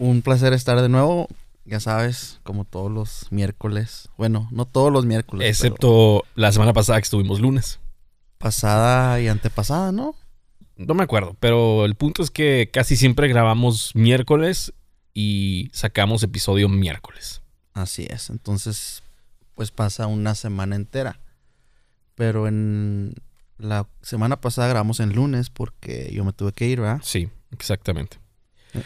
Un placer estar de nuevo. Ya sabes, como todos los miércoles. Bueno, no todos los miércoles. Excepto la semana pasada que estuvimos lunes. pasada y antepasada, ¿no? No me acuerdo, pero el punto es que casi siempre grabamos miércoles y sacamos episodio miércoles. Así es. Entonces, pues pasa una semana entera. Pero en la semana pasada grabamos en lunes porque yo me tuve que ir, ¿verdad? Sí, exactamente.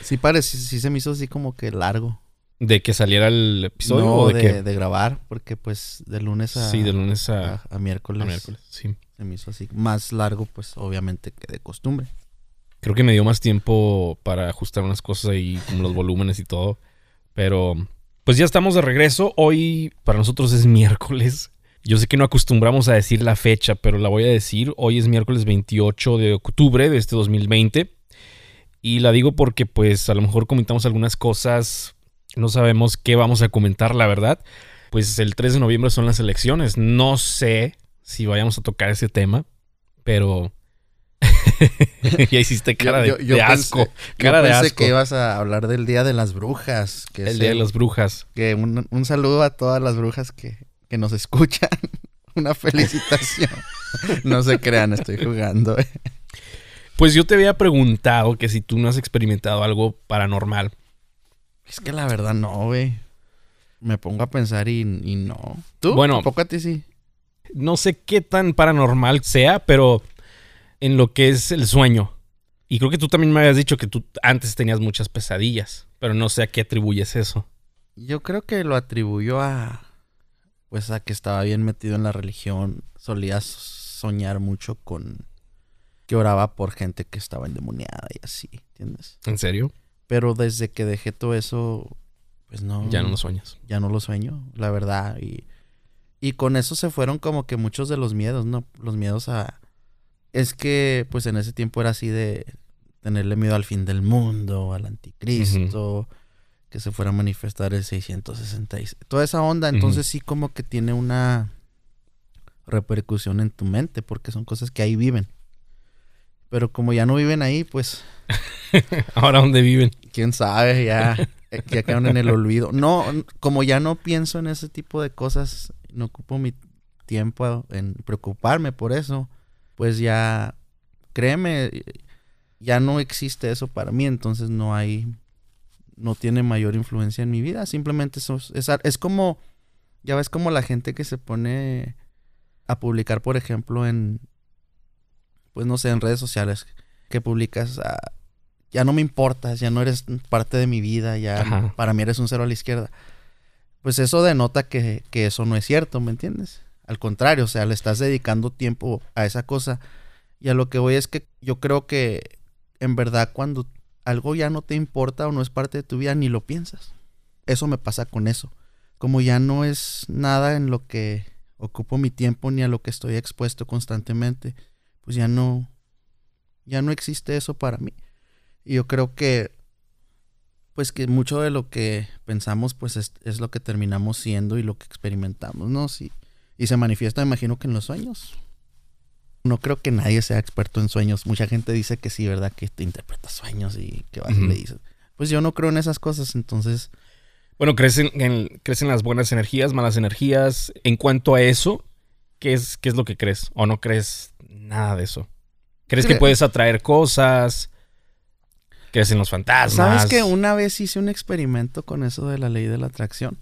Sí parece, sí se me hizo así como que largo. ¿De que saliera el episodio no o de, de, que de grabar, porque pues de lunes a, Sí, de lunes a, a- a miércoles, a miércoles. Sí. se me hizo así. Más largo, pues obviamente que de costumbre. Creo que me dio más tiempo para ajustar unas cosas ahí, como los volúmenes y todo. Pero, pues ya estamos de regreso. Hoy para nosotros es miércoles. Yo sé que no acostumbramos a decir la fecha, pero la voy a decir. Hoy es miércoles 28 de octubre de este 2020. Y la digo porque, pues, a lo mejor comentamos algunas cosas. No sabemos qué vamos a comentar, la verdad. Pues el 3 de noviembre son las elecciones. No sé si vayamos a tocar ese tema, pero... ya hiciste cara de, Yo- yo- yo de pensé- asco. Yo Cara de pensé asco. que ibas a hablar del Día de las Brujas. Que es El Día de las Brujas. que un, un saludo a todas las brujas que, que nos escuchan. Una felicitación. no se crean, estoy jugando. Pues yo te había preguntado que si tú no has experimentado algo paranormal. Es que la verdad no, güey. Me pongo a pensar y, y no. ¿Tú? Bueno. ¿A ti sí? No sé qué tan paranormal sea, pero en lo que es el sueño. Y creo que tú también me habías dicho que tú antes tenías muchas pesadillas, pero no sé a qué atribuyes eso. Yo creo que lo atribuyó a. Pues a que estaba bien metido en la religión. Solía soñar mucho con. Que oraba por gente que estaba endemoniada y así, ¿entiendes? ¿En serio? Pero desde que dejé todo eso. Pues no. Ya no lo sueñas. ya no lo sueño, la verdad. Y, y con eso se fueron como que muchos de los miedos, ¿no? Los miedos a... Es que pues en ese tiempo era así de tenerle miedo al fin del mundo, al anticristo, que se fuera a manifestar el 666. Toda esa onda, entonces sí como que tiene una repercusión en tu mente, porque son cosas que ahí viven. Pero como ya no viven ahí, pues Ahora, ¿dónde viven? quién sabe, ya, eh, ya quedaron en el olvido. No, como ya no pienso en ese tipo de cosas, no ocupo mi tiempo en preocuparme por eso, pues ya, créeme, ya no existe eso para mí, entonces no hay, no tiene mayor influencia en mi vida, simplemente eso es, es como, ya ves como la gente que se pone a publicar, por ejemplo, en, pues no sé, en redes sociales, que publicas ah, ya no me importas, ya no eres parte de mi vida, ya Ajá. para mí eres un cero a la izquierda. Pues eso denota que, que eso no es cierto, ¿me entiendes? Al contrario, o sea, le estás dedicando tiempo a esa cosa. Y a lo que voy es que yo creo que en verdad cuando algo ya no te importa o no es parte de tu vida, ni lo piensas. Eso me pasa con eso. Como ya no es nada en lo que ocupo mi tiempo ni a lo que estoy expuesto constantemente, pues ya no, ya no existe eso para mí. Y yo creo que, pues que mucho de lo que pensamos, pues es, es lo que terminamos siendo y lo que experimentamos, ¿no? Sí. Y se manifiesta, me imagino que en los sueños. No creo que nadie sea experto en sueños. Mucha gente dice que sí, ¿verdad? Que te interpreta sueños y que vas y le dices. Pues yo no creo en esas cosas, entonces Bueno, crecen, en, crecen las buenas energías, malas energías. En cuanto a eso, ¿qué es, ¿qué es lo que crees? ¿O no crees nada de eso? ¿Crees que puedes atraer cosas? ¿Crees en los fantasmas? ¿Sabes que una vez hice un experimento con eso de la ley de la atracción?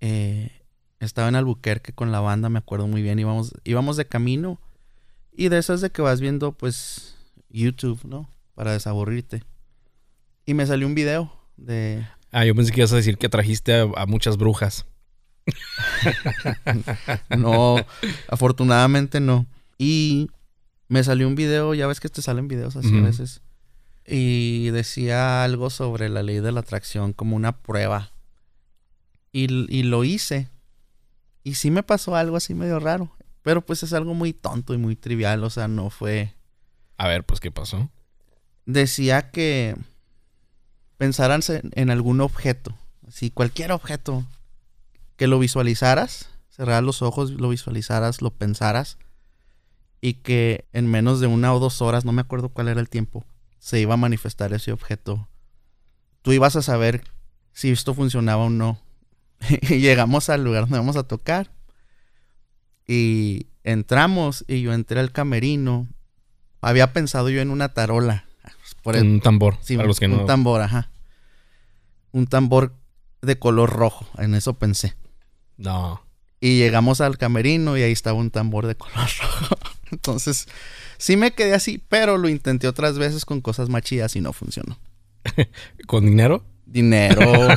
Eh, estaba en Albuquerque con la banda, me acuerdo muy bien. Íbamos, íbamos de camino. Y de esas de que vas viendo, pues, YouTube, ¿no? Para desaburrirte. Y me salió un video de... Ah, yo pensé que ibas a decir que trajiste a, a muchas brujas. No, afortunadamente no. Y me salió un video, ya ves que te salen videos así a veces. Y decía algo sobre la ley de la atracción como una prueba. Y, y lo hice. Y sí me pasó algo así medio raro. Pero pues es algo muy tonto y muy trivial. O sea, no fue... A ver, pues, ¿qué pasó? Decía que pensaran en, en algún objeto. Así, cualquier objeto. Que lo visualizaras. Cerraras los ojos, lo visualizaras, lo pensaras. Y que en menos de una o dos horas, no me acuerdo cuál era el tiempo, se iba a manifestar ese objeto tú ibas a saber si esto funcionaba o no. y llegamos al lugar donde vamos a tocar. Y entramos y yo entré al camerino. Había pensado yo en una tarola. Por un tambor. Sí, para los que un tambor, ajá. Un tambor de color rojo. En eso pensé. No. Y llegamos al camerino y ahí estaba un tambor de color rojo. Entonces, sí me quedé así, pero lo intenté otras veces con cosas más chidas y no funcionó. ¿Con dinero? Dinero.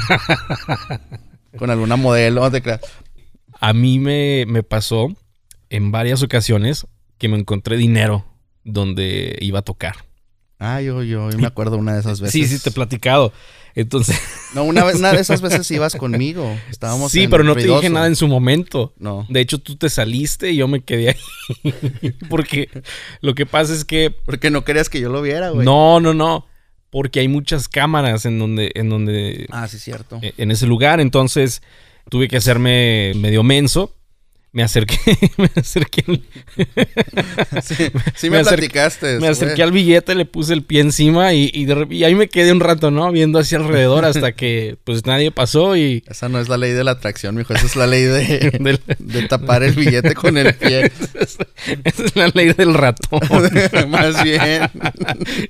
con alguna modelo, no te creas. A mí me, me pasó en varias ocasiones que me encontré dinero donde iba a tocar. Ah, yo, yo, me acuerdo una de esas veces. Sí, sí, te he platicado. Entonces. No, una, vez, una de esas veces ibas conmigo. Estábamos Sí, pero no te dije nada en su momento. No. De hecho, tú te saliste y yo me quedé ahí. Porque lo que pasa es que. Porque no querías que yo lo viera, güey. No, no, no. Porque hay muchas cámaras en donde. En donde ah, sí, cierto. E, en ese lugar. Entonces tuve que hacerme medio menso me acerqué, me acerqué. sí, me, platicaste. me acerqué al billete, le puse el pie encima y, y, ahí me quedé un rato, ¿no? Viendo hacia alrededor hasta que pues nadie pasó y... Esa no es la ley de la atracción, mijo. Esa es la ley de, de tapar el billete con el pie. Esa es la ley del ratón. Más bien.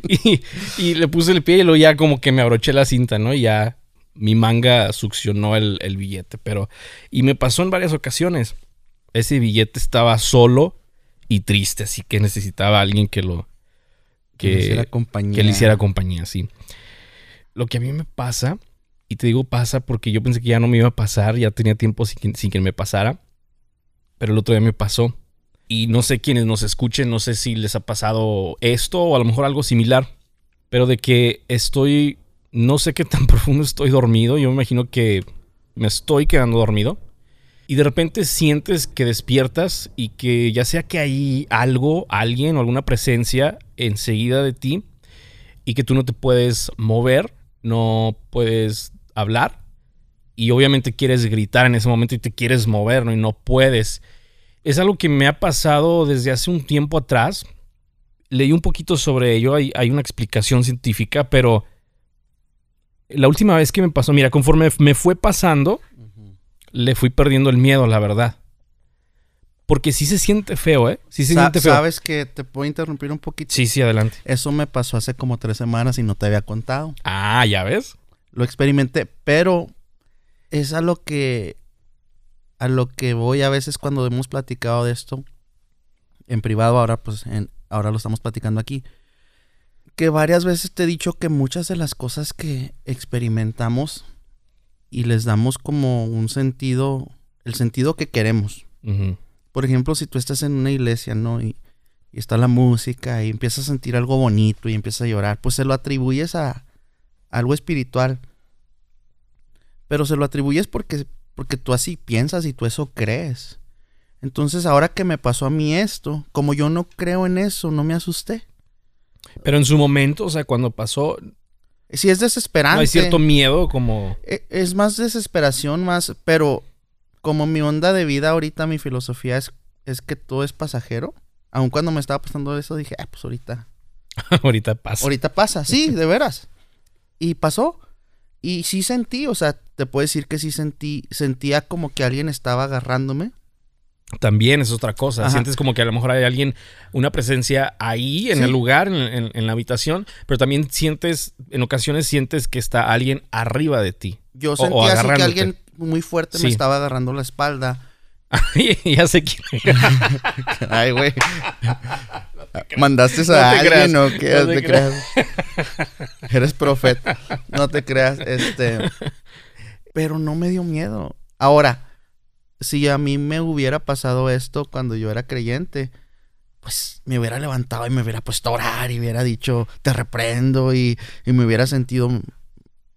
y, y le puse el pie y luego ya como que me abroché la cinta, ¿no? Y ya mi manga succionó el, el billete, pero... Y me pasó en varias ocasiones ese billete estaba solo y triste, así que necesitaba a alguien que lo... Que, le hiciera compañía. Que le hiciera compañía, sí. Lo que a mí me pasa, y te digo pasa porque yo pensé que ya no me iba a pasar, ya tenía tiempo sin que, sin que me pasara, pero el otro día me pasó. Y no sé quiénes nos escuchen, no sé si les ha pasado esto o a lo mejor algo similar, pero de que estoy, no sé qué tan profundo estoy dormido, yo me imagino que me estoy quedando dormido y de repente sientes que despiertas y que ya sea que hay algo, alguien o alguna presencia enseguida de ti y que tú no te puedes mover, no puedes hablar y obviamente quieres gritar en ese momento y te quieres mover ¿no? y no puedes. Es algo que me ha pasado desde hace un tiempo atrás. Leí un poquito sobre ello, hay, hay una explicación científica, pero la última vez que me pasó, mira, conforme me fue pasando, le fui perdiendo el miedo, la verdad. Porque sí se siente feo, ¿eh? Sí se siente feo. ¿Sabes que te puedo interrumpir un poquito? Sí, sí, adelante. Eso me pasó hace como tres semanas y no te había contado. Ah, ¿ya ves? Lo experimenté, pero es a lo que... A lo que voy a veces cuando hemos platicado de esto en privado, ahora pues en, ahora lo estamos platicando aquí. Que varias veces te he dicho que muchas de las cosas que experimentamos y les damos como un sentido, el sentido que queremos. Por ejemplo, si tú estás en una iglesia, ¿no? Y, está la música y empiezas a sentir algo bonito y empiezas a llorar, pues se lo atribuyes a, algo espiritual. Pero se lo atribuyes porque, porque tú así piensas y tú eso crees. Entonces, ahora que me pasó a mí esto, como yo no creo en eso, no me asusté. Pero en su momento, o sea, cuando pasó, si es desesperante. No hay cierto miedo como... E, es más desesperación, más... Pero como mi onda de vida ahorita, mi filosofía es, es que todo es pasajero. Aun cuando me estaba pasando eso, dije, ah, pues ahorita... ahorita pasa. Ahorita pasa, sí, de veras. Y pasó. Y sí sentí, o sea, te puedo decir que sí sentí, sentía como que alguien estaba agarrándome también es otra cosa. Sientes como que a lo mejor hay alguien, una presencia ahí en el lugar, en, la habitación, pero también sientes, en ocasiones sientes que está alguien arriba de ti. Yo sentía así que alguien muy fuerte me estaba agarrando la espalda. ya sé quién. Ay, güey. ¿Mandaste a alguien o qué? No, te, creas. Eres profeta. No te creas. Este. Pero no me dio miedo. Ahora, si a mí me hubiera pasado esto cuando yo era creyente, pues me hubiera levantado y me hubiera puesto a orar y hubiera dicho, te reprendo y, me hubiera sentido,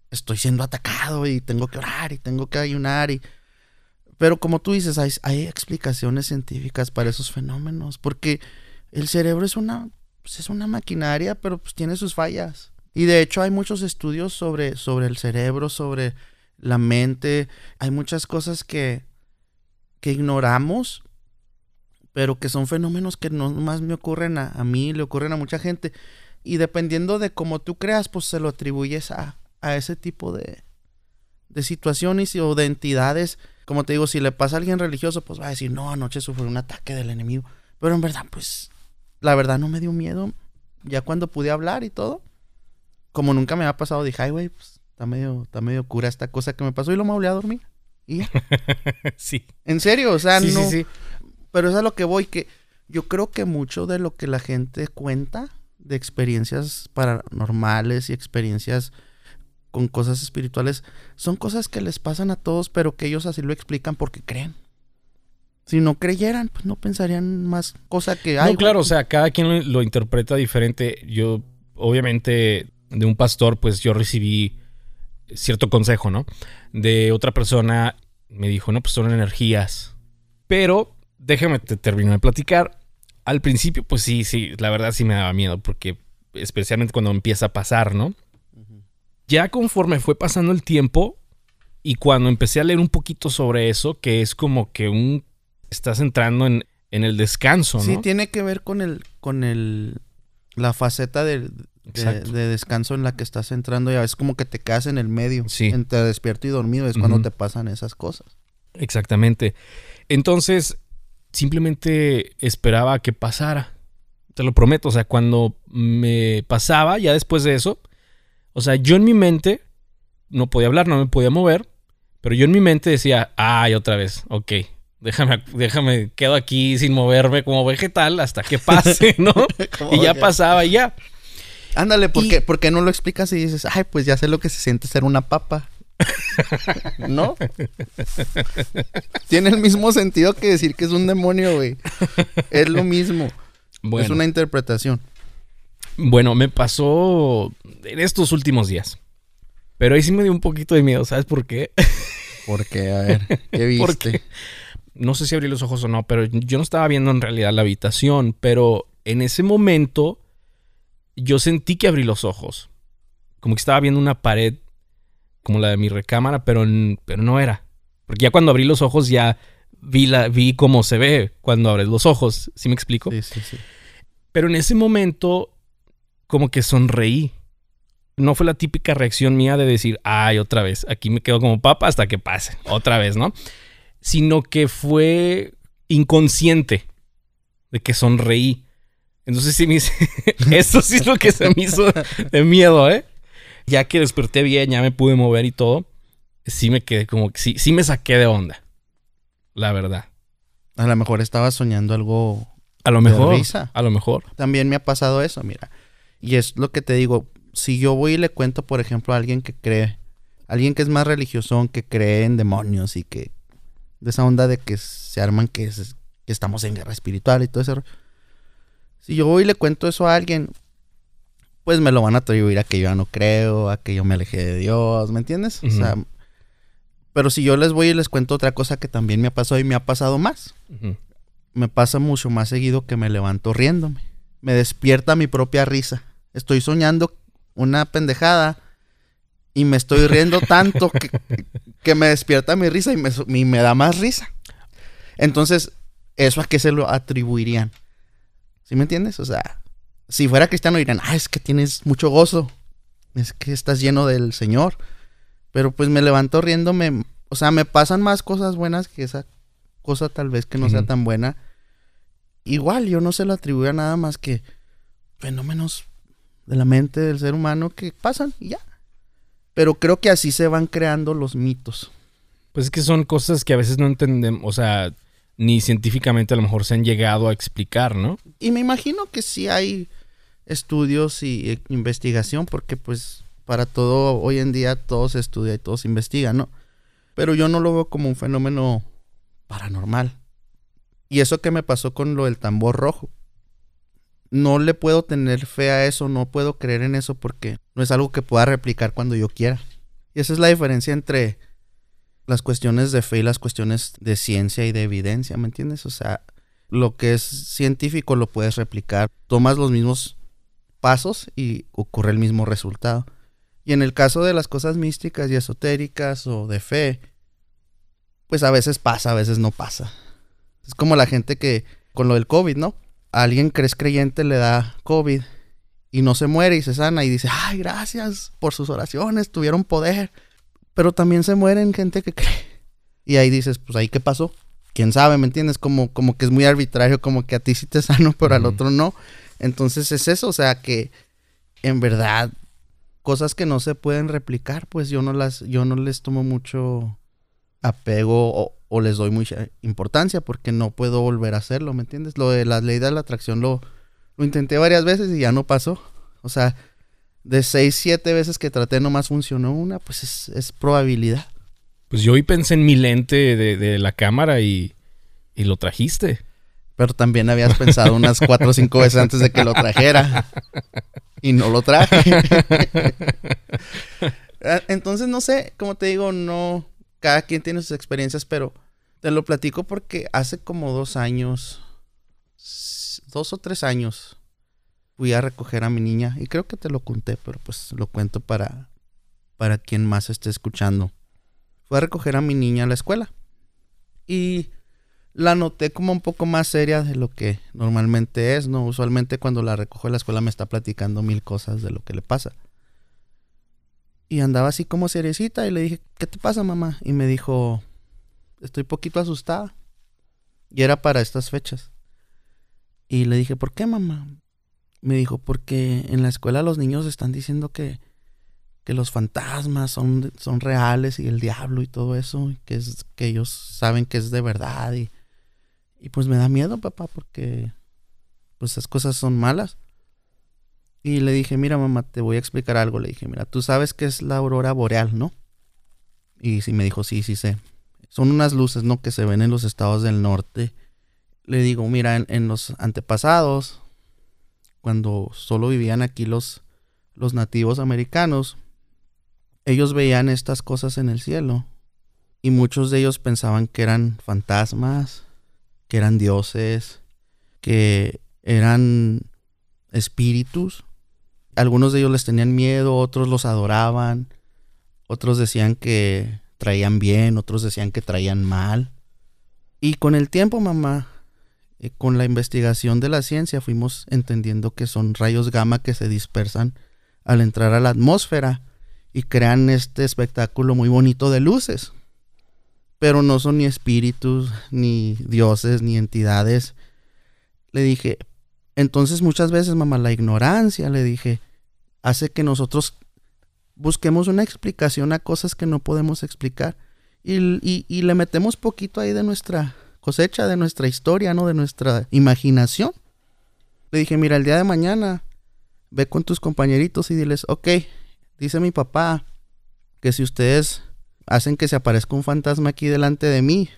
estoy siendo atacado y tengo que orar y tengo que ayunar y... Pero como tú dices, hay, hay explicaciones científicas para esos fenómenos, porque el cerebro es una, pues es una maquinaria, pero pues tiene sus fallas. Y de hecho hay muchos estudios sobre, sobre el cerebro, sobre la mente, hay muchas cosas que, que ignoramos, pero que son fenómenos que no más me ocurren a, mí, le ocurren a mucha gente. Y dependiendo de cómo tú creas, pues se lo atribuyes a, a ese tipo de, de situaciones o de entidades. Como te digo, si le pasa a alguien religioso, pues va a decir, no, anoche sufrí un ataque del enemigo. Pero en verdad, pues, la verdad no me dio miedo. Ya cuando pude hablar y todo, como nunca me ha pasado, dije, ay, güey, pues, está medio, está medio cura esta cosa que me pasó y lo me a dormir. Y ya. sí. En serio, o sea, Sí, no. sí, sí. Pero es a lo que voy, que yo creo que mucho de lo que la gente cuenta de experiencias paranormales y experiencias con cosas espirituales son cosas que les pasan a todos, pero que ellos así lo explican porque creen. Si no creyeran, pues no pensarían más cosa que No, ay, claro, o sea, cada quien lo, lo interpreta diferente. Yo, obviamente, de un pastor, pues yo recibí cierto consejo, ¿no? De otra persona me dijo, no, pues son energías. Pero, déjame te termino de platicar. Al principio, pues sí, sí, la verdad sí me daba miedo, porque especialmente cuando empieza a pasar, ¿no? Ya conforme fue pasando el tiempo y cuando empecé a leer un poquito sobre eso, que es como que un... Estás entrando en, en el descanso, ¿no? Sí, tiene que ver con el, con el, la faceta de, de, descanso en la que estás entrando. Ya es como que te quedas en el medio, Sí. entre despierto y dormido. Es cuando te pasan esas cosas. Exactamente. Entonces, simplemente esperaba a que pasara. Te lo prometo. O sea, cuando me pasaba, ya después de eso, o sea, yo en mi mente no podía hablar, no me podía mover, pero yo en mi mente decía, ay, otra vez, ok. Déjame, déjame, quedo aquí sin moverme como vegetal hasta que pase, ¿no? y ya pasaba y ya. Ándale, ¿por, Y- qué, por qué no lo explicas y dices, ay, pues ya sé lo que se siente ser una papa? ¿No? Tiene el mismo sentido que decir que es un demonio, güey. Es lo mismo. Bueno, Es una interpretación. bueno, me pasó en estos últimos días. Pero ahí sí me dio un poquito de miedo, ¿sabes por qué? Porque, a ver, ¿qué viste? Porque no sé si abrí los ojos o no, pero yo no estaba viendo en realidad la habitación, pero en ese momento yo sentí que abrí los ojos. Como que estaba viendo una pared como la de mi recámara, pero, pero no era. Porque ya cuando abrí los ojos ya vi, la, vi cómo se ve cuando abres los ojos. ¿Sí me explico? Sí, sí, sí. Pero en ese momento, como que sonreí. No fue la típica reacción mía de decir, ay, otra vez, aquí me quedo como papa hasta que pase, otra vez, ¿no? Sino que fue inconsciente de que sonreí. Entonces sí me hice... Esto sí es lo que se me hizo de miedo, ¿eh? Ya que desperté bien, ya me pude mover y todo, sí me quedé como sí, sí me saqué de onda. La verdad. A lo mejor estaba soñando algo. A lo De mejor. risa. A lo mejor. También me ha pasado eso, mira. Y es lo que te digo. Si yo voy y le cuento, por ejemplo, a alguien que cree, alguien que es más religioso, que cree en demonios y que de esa onda de que se arman que, es- que estamos en guerra espiritual y todo eso. Si yo voy y le cuento eso a alguien, pues me lo van a atribuir a que yo ya no creo, a que yo me alejé de Dios, ¿me entiendes? O sea, pero si yo les voy y les cuento otra cosa que también me ha pasado y me ha pasado más, me pasa mucho más seguido que me levanto riéndome. Me despierta mi propia risa. Estoy soñando una pendejada y me estoy riendo tanto que, que me despierta mi risa y me, y me da más risa. Entonces, ¿eso a qué se lo atribuirían? ¿Sí me entiendes? O sea, si fuera cristiano dirían, ah, es que tienes mucho gozo. Es que estás lleno del Señor. Pero pues me levanto riéndome. O sea, me pasan más cosas buenas que esa cosa tal vez que no sea tan buena. Igual, yo no se lo atribuyo a nada más que fenómenos de la mente del ser humano que pasan y ya. Pero creo que así se van creando los mitos. Pues es que son cosas que a veces no entendemos, o sea, ni científicamente a lo mejor se han llegado a explicar, ¿no? Y me imagino que sí hay estudios y eh, investigación, porque pues para todo, hoy en día todo se estudia y todo se investiga, ¿no? Pero yo no lo veo como un fenómeno paranormal. Y eso que me pasó con lo del tambor rojo. No le puedo tener fe a eso, no puedo creer en eso porque no es algo que pueda replicar cuando yo quiera. Y esa es la diferencia entre las cuestiones de fe y las cuestiones de ciencia y de evidencia, ¿me entiendes? O sea, lo que es científico lo puedes replicar. Tomas los mismos pasos y ocurre el mismo resultado. Y en el caso de las cosas místicas y esotéricas o de fe, pues a veces pasa, a veces no pasa. Es como la gente que con lo del COVID, ¿no? A alguien que es creyente le da COVID y no se muere y se sana y dice, ay, gracias por sus oraciones, tuvieron poder. Pero también se mueren gente que cree. Y ahí dices, pues ahí qué pasó. Quién sabe, ¿me entiendes? Como, como que es muy arbitrario, como que a ti sí te sano, pero al otro no. Entonces es eso, o sea que en verdad cosas que no se pueden replicar, pues yo no las, yo no les tomo mucho apego o, les doy mucha importancia porque no puedo volver a hacerlo, ¿me entiendes? Lo de la ley de la atracción lo, lo intenté varias veces y ya no pasó. O sea, de seis, siete veces que traté nomás funcionó una, pues es, es probabilidad. Pues yo hoy pensé en mi lente de, de la cámara y, y lo trajiste. Pero también habías pensado unas cuatro o cinco veces antes de que lo trajera. Y no lo traje. Ah, entonces, no sé, como te digo, no. Cada quien tiene sus experiencias, pero te lo platico porque hace como dos años, dos o tres años, fui a recoger a mi niña. Y creo que te lo conté, pero pues lo cuento para, para quien más esté escuchando. Fui a recoger a mi niña a la escuela. Y la noté como un poco más seria de lo que normalmente es, ¿no? Usualmente cuando la recojo de la escuela me está platicando mil cosas de lo que le pasa. Y andaba así como seriecita y le dije, ¿qué te pasa, mamá? Y me dijo, estoy poquito asustada. Y era para estas fechas. Y le dije, ¿por qué, mamá? Me dijo, porque en la escuela los niños están diciendo que, que los fantasmas son, son reales y el diablo y todo eso, que, es, que ellos saben que es de verdad y, y pues me da miedo, papá, porque pues esas cosas son malas. Y le dije, mira, mamá, te voy a explicar algo. Le dije, mira, tú sabes que es la aurora boreal, ¿no? Y sí me dijo, sí, sí sé. Son unas luces, ¿no? Que se ven en los estados del norte. Le digo, mira, en, los antepasados, cuando solo vivían aquí los, los nativos americanos, ellos veían estas cosas en el cielo. Y muchos de ellos pensaban que eran fantasmas, que eran dioses, que eran espíritus. Algunos de ellos les tenían miedo, otros los adoraban, otros decían que traían bien, otros decían que traían mal. Y con el tiempo, mamá, eh, con la investigación de la ciencia fuimos entendiendo que son rayos gamma que se dispersan al entrar a la atmósfera y crean este espectáculo muy bonito de luces pero no son ni espíritus, ni dioses, ni entidades. Le dije, entonces muchas veces, mamá, la ignorancia, le dije, hace que nosotros busquemos una explicación a cosas que no podemos explicar. Y, y, le metemos poquito ahí de nuestra cosecha, de nuestra historia, ¿no? De nuestra imaginación. Le dije, mira, el día de mañana, ve con tus compañeritos y diles, ok, dice mi papá que si ustedes hacen que se aparezca un fantasma aquí delante de mí.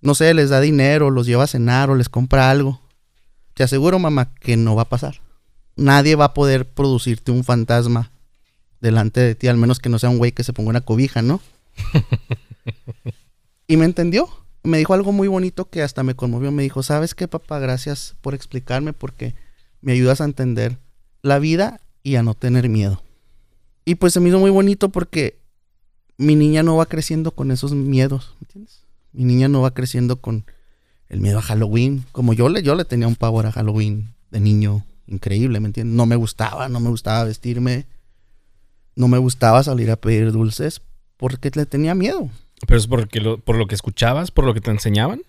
No sé, les da dinero, los lleva a cenar o les compra algo. Te aseguro, mamá, que no va a pasar. Nadie va a poder producirte un fantasma delante de ti, al menos que no sea un güey que se ponga una cobija, ¿no? y me entendió. Me dijo algo muy bonito que hasta me conmovió. Me dijo, ¿sabes qué, papá? Gracias por explicarme porque me ayudas a entender la vida y a no tener miedo. Y pues se me hizo muy bonito porque mi niña no va creciendo con esos miedos, ¿me entiendes? Mi niña no va creciendo con el miedo a Halloween, como yo le, yo le tenía un pavor a Halloween de niño increíble, ¿me entiendes? No me gustaba, no me gustaba vestirme, no me gustaba salir a pedir dulces porque le tenía miedo. ¿Pero es porque por lo que escuchabas, por lo que te enseñaban?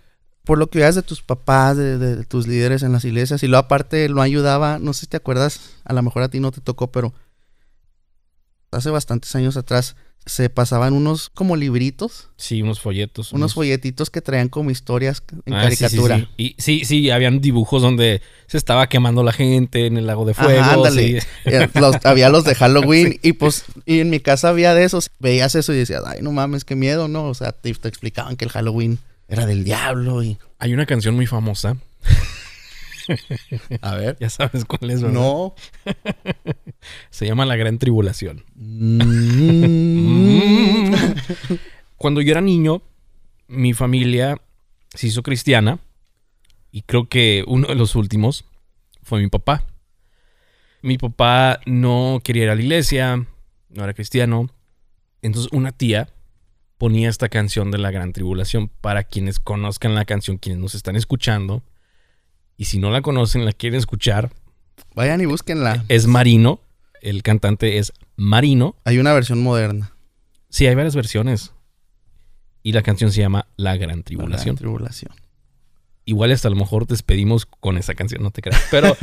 Por lo que veías de tus papás, de, de, tus líderes en las iglesias. Y luego aparte lo ayudaba, no sé si te acuerdas, a lo mejor a ti no te tocó, pero hace bastantes años atrás se pasaban unos como libritos. Sí, unos folletos. Unos, folletitos que traían como historias en ah, caricatura. Sí, sí, Y sí, sí, habían dibujos donde se estaba quemando la gente en el lago de fuego. ándale. Eh, había los de Halloween y pues y en mi casa había de esos. Veías eso y decías, ay, no mames, qué miedo, ¿no? O sea, te, te explicaban que el Halloween era del diablo y... Hay una canción muy famosa A ver. Ya sabes cuál es, ¿verdad? No. Se llama La Gran Tribulación. Mm. Cuando yo era niño, mi familia se hizo cristiana. Y creo que uno de los últimos fue mi papá. Mi papá no quería ir a la iglesia, no era cristiano. Entonces una tía ponía esta canción de la Gran Tribulación. Para quienes conozcan la canción, quienes nos están escuchando, y si no la conocen, la quieren escuchar, Vayan y búsquenla. Es Marino. El cantante es Marino. Hay una versión moderna. Sí, hay varias versiones. Y la canción se llama La Gran La Tribulación. Gran Tribulación. Igual hasta a lo mejor despedimos con esa canción, no te creas. Pero,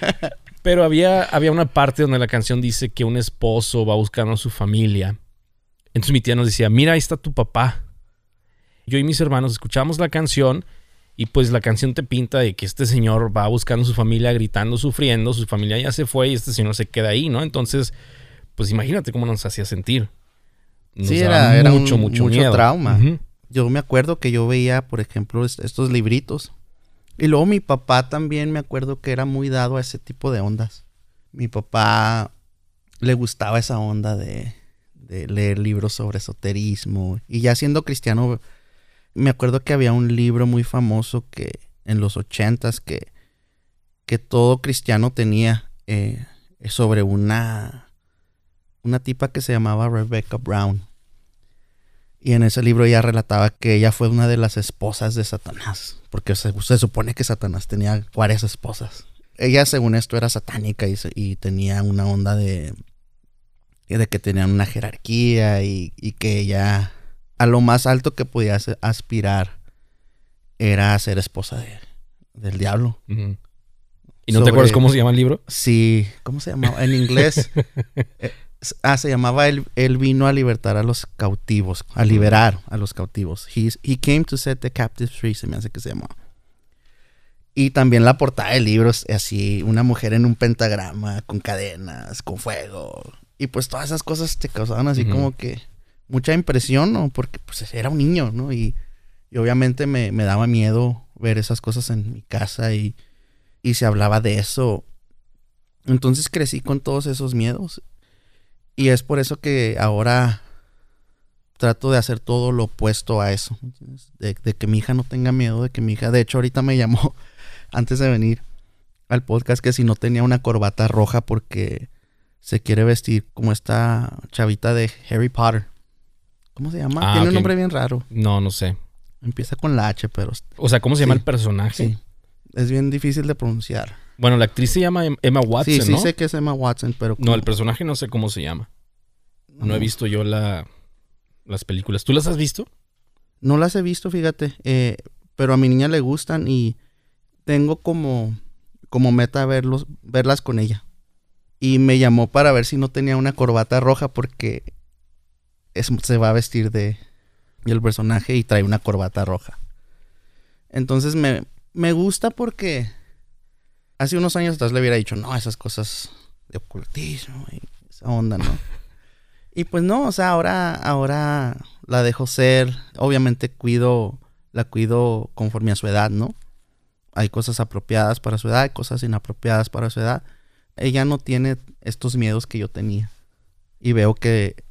pero había, había una parte donde la canción dice que un esposo va buscando a su familia. Entonces mi tía nos decía, mira, ahí está tu papá. Yo y mis hermanos escuchamos la canción y pues la canción te pinta de que este señor va buscando a su familia, gritando, sufriendo, su familia ya se fue y este señor se queda ahí, ¿no? Entonces, pues imagínate cómo nos hacía sentir. Nos Sí, era- era un- mucho miedo. trauma. Yo me acuerdo que yo veía, por ejemplo, est- estos libritos. Y luego mi papá también me acuerdo que era muy dado a ese tipo de ondas. Mi papá le gustaba esa onda de, de leer libros sobre esoterismo. Y ya siendo cristiano, me acuerdo que había un libro muy famoso que en los ochentas que, que todo cristiano tenía eh, sobre una, una tipa que se llamaba Rebecca Brown. Y en ese libro ella relataba que ella fue una de las esposas de Satanás. Porque se, se supone que Satanás tenía varias esposas. Ella, según esto, era satánica y, y tenía una onda de, de que tenían una jerarquía y, y que ella, a lo más alto que podía aspirar, era ser esposa de- del diablo. ¿Y no Sobre- te acuerdas cómo se llama el libro? Sí, ¿cómo se llamaba? En inglés. eh, ah, se llamaba él, él vino a libertar a los cautivos, a liberar a los cautivos. He's- he came to set the captives free, se me hace que se llamaba. Y también la portada del libro es así, una mujer en un pentagrama, con cadenas, con fuego. Y pues todas esas cosas te causaban así como que mucha impresión, ¿no? Porque pues era un niño, ¿no? Y, y obviamente me, me daba miedo ver esas cosas en mi casa y, y se hablaba de eso. Entonces crecí con todos esos miedos. Y es por eso que ahora trato de hacer todo lo opuesto a eso. De, de que mi hija no tenga miedo, de que mi hija, de hecho ahorita me llamó antes de venir al podcast que si no tenía una corbata roja porque se quiere vestir como esta chavita de Harry Potter. ¿Cómo se llama? Ah, Tiene un nombre bien raro. No, no sé. Empieza con la H, pero O sea, ¿cómo se llama Sí. el personaje? sí. Es bien difícil de pronunciar. Bueno, la actriz se llama Em- Emma Watson, sí, sí ¿no? sé que es Emma Watson, pero... No, el personaje no sé cómo se llama. No he visto yo la, las películas. ¿Tú las has visto? No las he visto, fíjate. eh, pero a mi niña le gustan y tengo como, como meta verlos, verlas con ella. Y me llamó para ver si no tenía una corbata roja porque es- se va a vestir de el personaje y trae una corbata roja. Entonces me, me gusta porque hace unos años atrás le hubiera dicho, no, esas cosas de ocultismo y esa onda, ¿no? Y pues no, o sea, ahora, ahora la dejo ser. Obviamente cuido, la cuido conforme a su edad, ¿no? Hay cosas apropiadas para su edad, hay cosas inapropiadas para su edad. Ella no tiene estos miedos que yo tenía. Y veo que,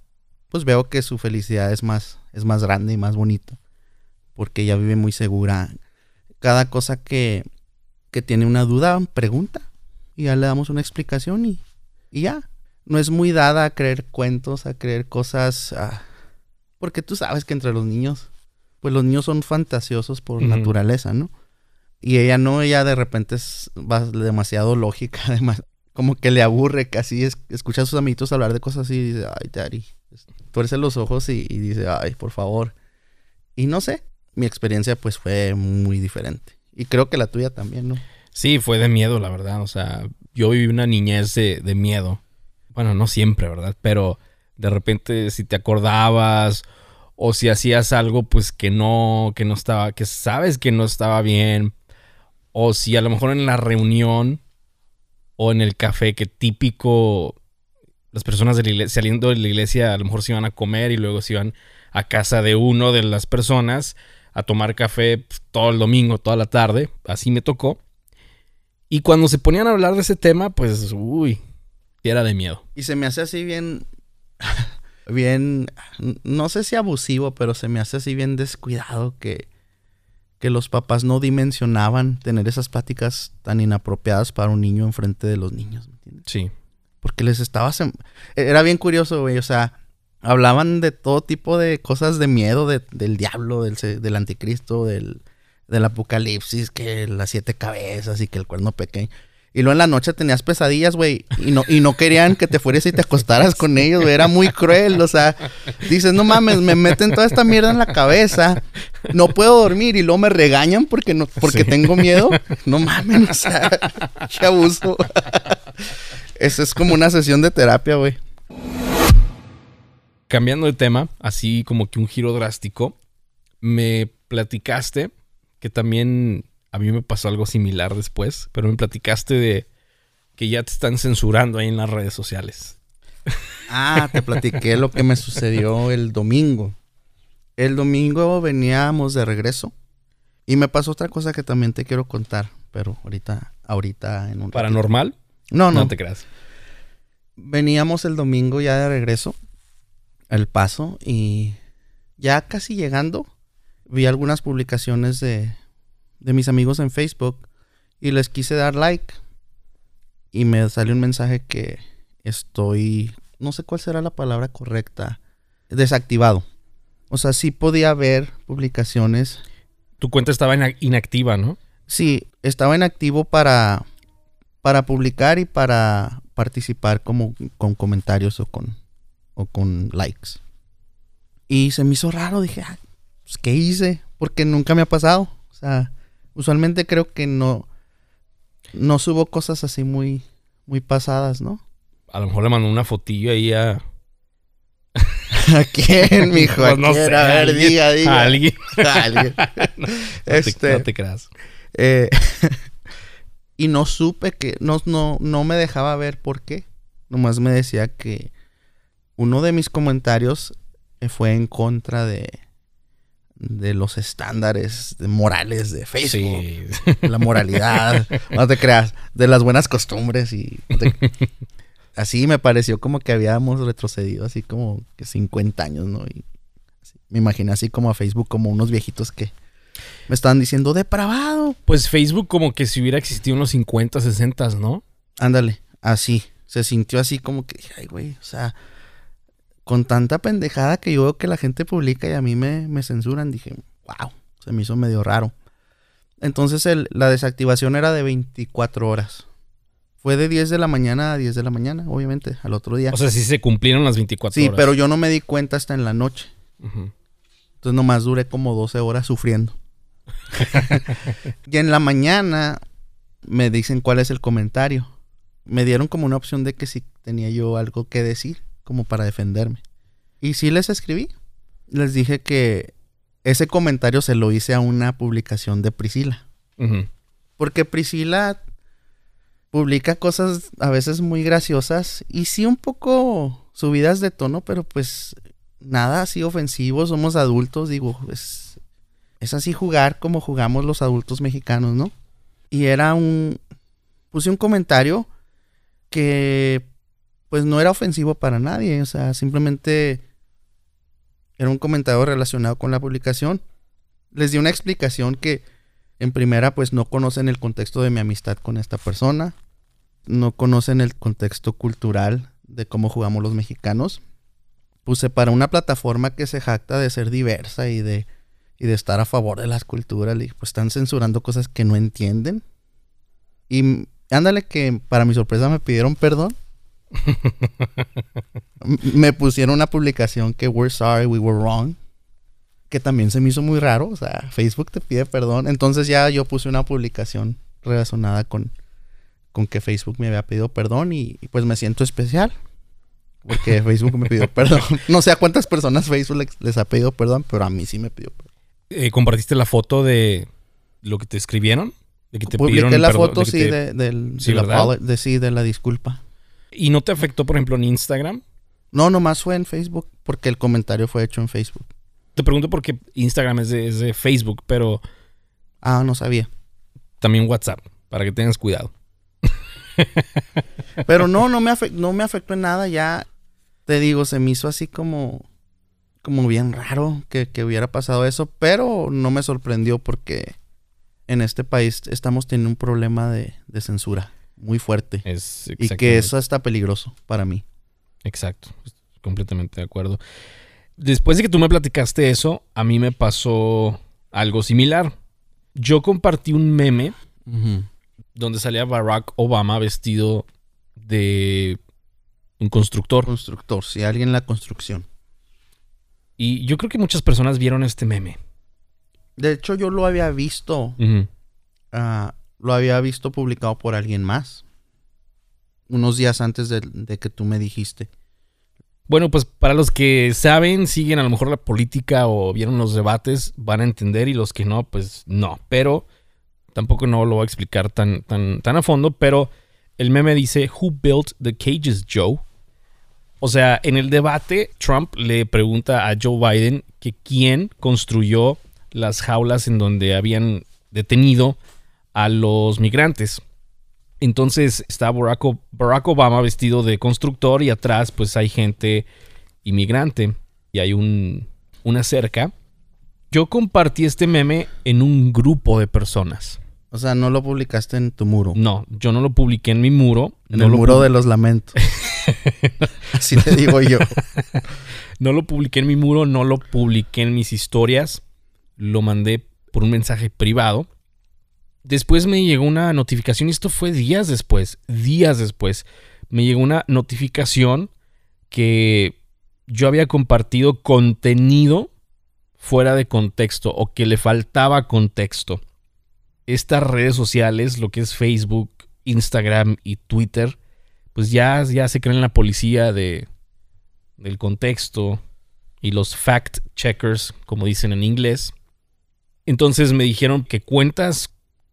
pues veo que su felicidad es más, es más grande y más bonita. Porque ella vive muy segura. Cada cosa que, que tiene una duda, pregunta. Y ya le damos una explicación y, y ya no es muy dada a creer cuentos, a creer cosas. ah, porque tú sabes que entre los niños, pues los niños son fantasiosos por naturaleza, ¿no? Y ella no, ella de repente es va demasiado lógica, además, como que le aburre casi es, escucha a sus amiguitos hablar de cosas así y dice, ay, daddy, tuerce los ojos y, dice, ay, por favor. Y no sé, mi experiencia pues fue muy diferente. Y creo que la tuya también, ¿no? Sí, fue de miedo, la verdad. O sea, yo viví una niñez de, de miedo. Bueno, no siempre, ¿verdad? Pero de repente si te acordabas o si hacías algo pues que no, que no estaba, que sabes que no estaba bien. O si a lo mejor en la reunión o en el café que típico las personas de la iglesia, saliendo de la iglesia a lo mejor se iban a comer y luego se iban a casa de uno de las personas a tomar café pues, todo el domingo, toda la tarde. Así me tocó. Y cuando se ponían a hablar de ese tema, pues, uy, era de miedo. Y se me hace así bien. bien. No sé si abusivo, pero se me hace así bien descuidado que. que los papás no dimensionaban tener esas pláticas tan inapropiadas para un niño enfrente de los niños, ¿me entiendes? Sí. Porque les estaba. Era bien curioso, güey. O sea, hablaban de todo tipo de cosas de miedo, de- del diablo, del, del anticristo, del, del apocalipsis, que las siete cabezas y que el cuerno pequeño. Y luego en la noche tenías pesadillas, güey, y no, y no querían que te fueras y te acostaras con ellos, güey. Era muy cruel, o sea, dices, no mames, me meten toda esta mierda en la cabeza, no puedo dormir y luego me regañan porque, no, porque tengo miedo. No mames, o sea, qué abuso. Eso es como una sesión de terapia, güey. Cambiando de tema, así como que un giro drástico, me platicaste que también a mí me pasó algo similar después, pero me platicaste de que ya te están censurando ahí en las redes sociales. Ah, te platiqué lo que me sucedió el domingo. El domingo veníamos de regreso y me pasó otra cosa que también te quiero contar, pero ahorita, ahorita en un ¿Paranormal? No, no. No te creas. Veníamos el domingo ya de regreso, el paso, y ya casi llegando, vi algunas publicaciones de, de mis amigos en Facebook y les quise dar like. Y me salió un mensaje que estoy, no sé cuál será la palabra correcta, desactivado. O sea, sí podía ver publicaciones. Tu cuenta estaba ina- inactiva, ¿no? Sí, estaba inactivo para, para publicar y para participar como con comentarios o con, o con likes. Y se me hizo raro, dije, ah, pues, ¿qué hice? Porque nunca me ha pasado. O sea, usualmente creo que no, no subo cosas así muy, muy pasadas, ¿no? A lo mejor le mandó una fotillo ahí a... ¿A quién, mijo? Pues ¿A no sé, A ver, alguien- diga, diga. a alguien. A alguien. No Este- te, no te creas. Eh, y no supe que, no, no, no me dejaba ver por qué. Nomás me decía que uno de mis comentarios eh, fue en contra de, de los estándares de morales de Facebook. Sí. la moralidad, no te creas, de las buenas costumbres y de- así me pareció como que habíamos retrocedido así como que 50 años, ¿no? Y así, me imaginé así como a Facebook como unos viejitos que me estaban diciendo depravado. Pues Facebook como que si hubiera existido unos 50, 60, ¿no? Ándale, así, se sintió así como que, dije, ay, güey, o sea, con tanta pendejada que yo veo que la gente publica y a mí me, me censuran, dije, wow, se me hizo medio raro. Entonces el- la desactivación era de 24 horas. Fue de 10 de la mañana a 10 de la mañana, obviamente, al otro día. O sea, sí se cumplieron las 24 sí, horas. pero yo no me di cuenta hasta en la noche. Entonces nomás duré como 12 horas sufriendo. y en la mañana me dicen cuál es el comentario. Me dieron como una opción de que si tenía yo algo que decir, como para defenderme. Y sí les escribí. Les dije que ese comentario se lo hice a una publicación de Priscila. Porque Priscila publica cosas a veces muy graciosas y sí un poco subidas de tono, pero pues nada así ofensivo, somos adultos, digo, es, es así jugar como jugamos los adultos mexicanos, ¿no? Y era un, puse un comentario que pues no era ofensivo para nadie, o sea, simplemente era un comentario relacionado con la publicación. Les di una explicación que en primera, pues no conocen el contexto de mi amistad con esta persona. No conocen el contexto cultural de cómo jugamos los mexicanos. Puse para una plataforma que se jacta de ser diversa y de, y de estar a favor de las culturas. Le dije, pues están censurando cosas que no entienden. Y ándale que para mi sorpresa me pidieron perdón. Me pusieron una publicación que we're sorry, we were wrong que también se me hizo muy raro. O sea, Facebook te pide perdón. Entonces ya yo puse una publicación relacionada con, con que Facebook me había pedido perdón y, y pues me siento especial. Porque Facebook me pidió perdón. No sé a cuántas personas Facebook les, les ha pedido perdón, pero a mí sí me pidió perdón. Eh, ¿Compartiste la foto de lo que te escribieron? De que te Publiqué pidieron la perdón, foto, de sí, te- de, del, Sí, de la de, sí, de la disculpa. ¿Y no te afectó, por ejemplo, en Instagram? No, nomás fue en Facebook, porque el comentario fue hecho en Facebook. Te pregunto porque Instagram es de, es de Facebook, pero Ah, no sabía. también WhatsApp, para que tengas cuidado. Pero no, no me, no me afectó en nada. Ya te digo, se me hizo así como, como bien raro que, que hubiera pasado eso. Pero no me sorprendió porque en este país estamos teniendo un problema de, de censura muy fuerte. Es Y que eso está peligroso para mí. Exacto, completamente de acuerdo. Después de que tú me platicaste eso, a mí me pasó algo similar. Yo compartí un meme donde salía Barack Obama vestido de un constructor. Constructor, si alguien en la construcción. Y yo creo que muchas personas vieron este meme. De hecho, yo lo había visto. Ah, lo había visto publicado por alguien más. Unos días antes de, de, que tú me dijiste. Bueno, pues para los que saben, siguen a lo mejor la política o vieron los debates, van a entender. Y los que no, pues no. Pero tampoco no lo voy a explicar tan, tan, tan a fondo. Pero el meme dice: Who built the cages, Joe? O sea, en el debate, Trump le pregunta a Joe Biden que quién construyó las jaulas en donde habían detenido a los migrantes. Entonces está Barack, Obama vestido de constructor y atrás pues hay gente inmigrante y hay un, una cerca. Yo compartí este meme en un grupo de personas. O sea, no lo publicaste en tu muro. No, yo no lo publiqué en mi muro. En el muro de los lamentos. Así te digo yo. no lo publiqué en mi muro, no lo publiqué en mis historias. Lo mandé por un mensaje privado. Después me llegó una notificación, y esto fue días después, días después, me llegó una notificación que yo había compartido contenido fuera de contexto o que le faltaba contexto estas redes sociales, lo que es Facebook, Instagram y Twitter, pues ya, ya se creen la policía de, del contexto y los fact checkers, como dicen en inglés. Entonces me dijeron que cuentas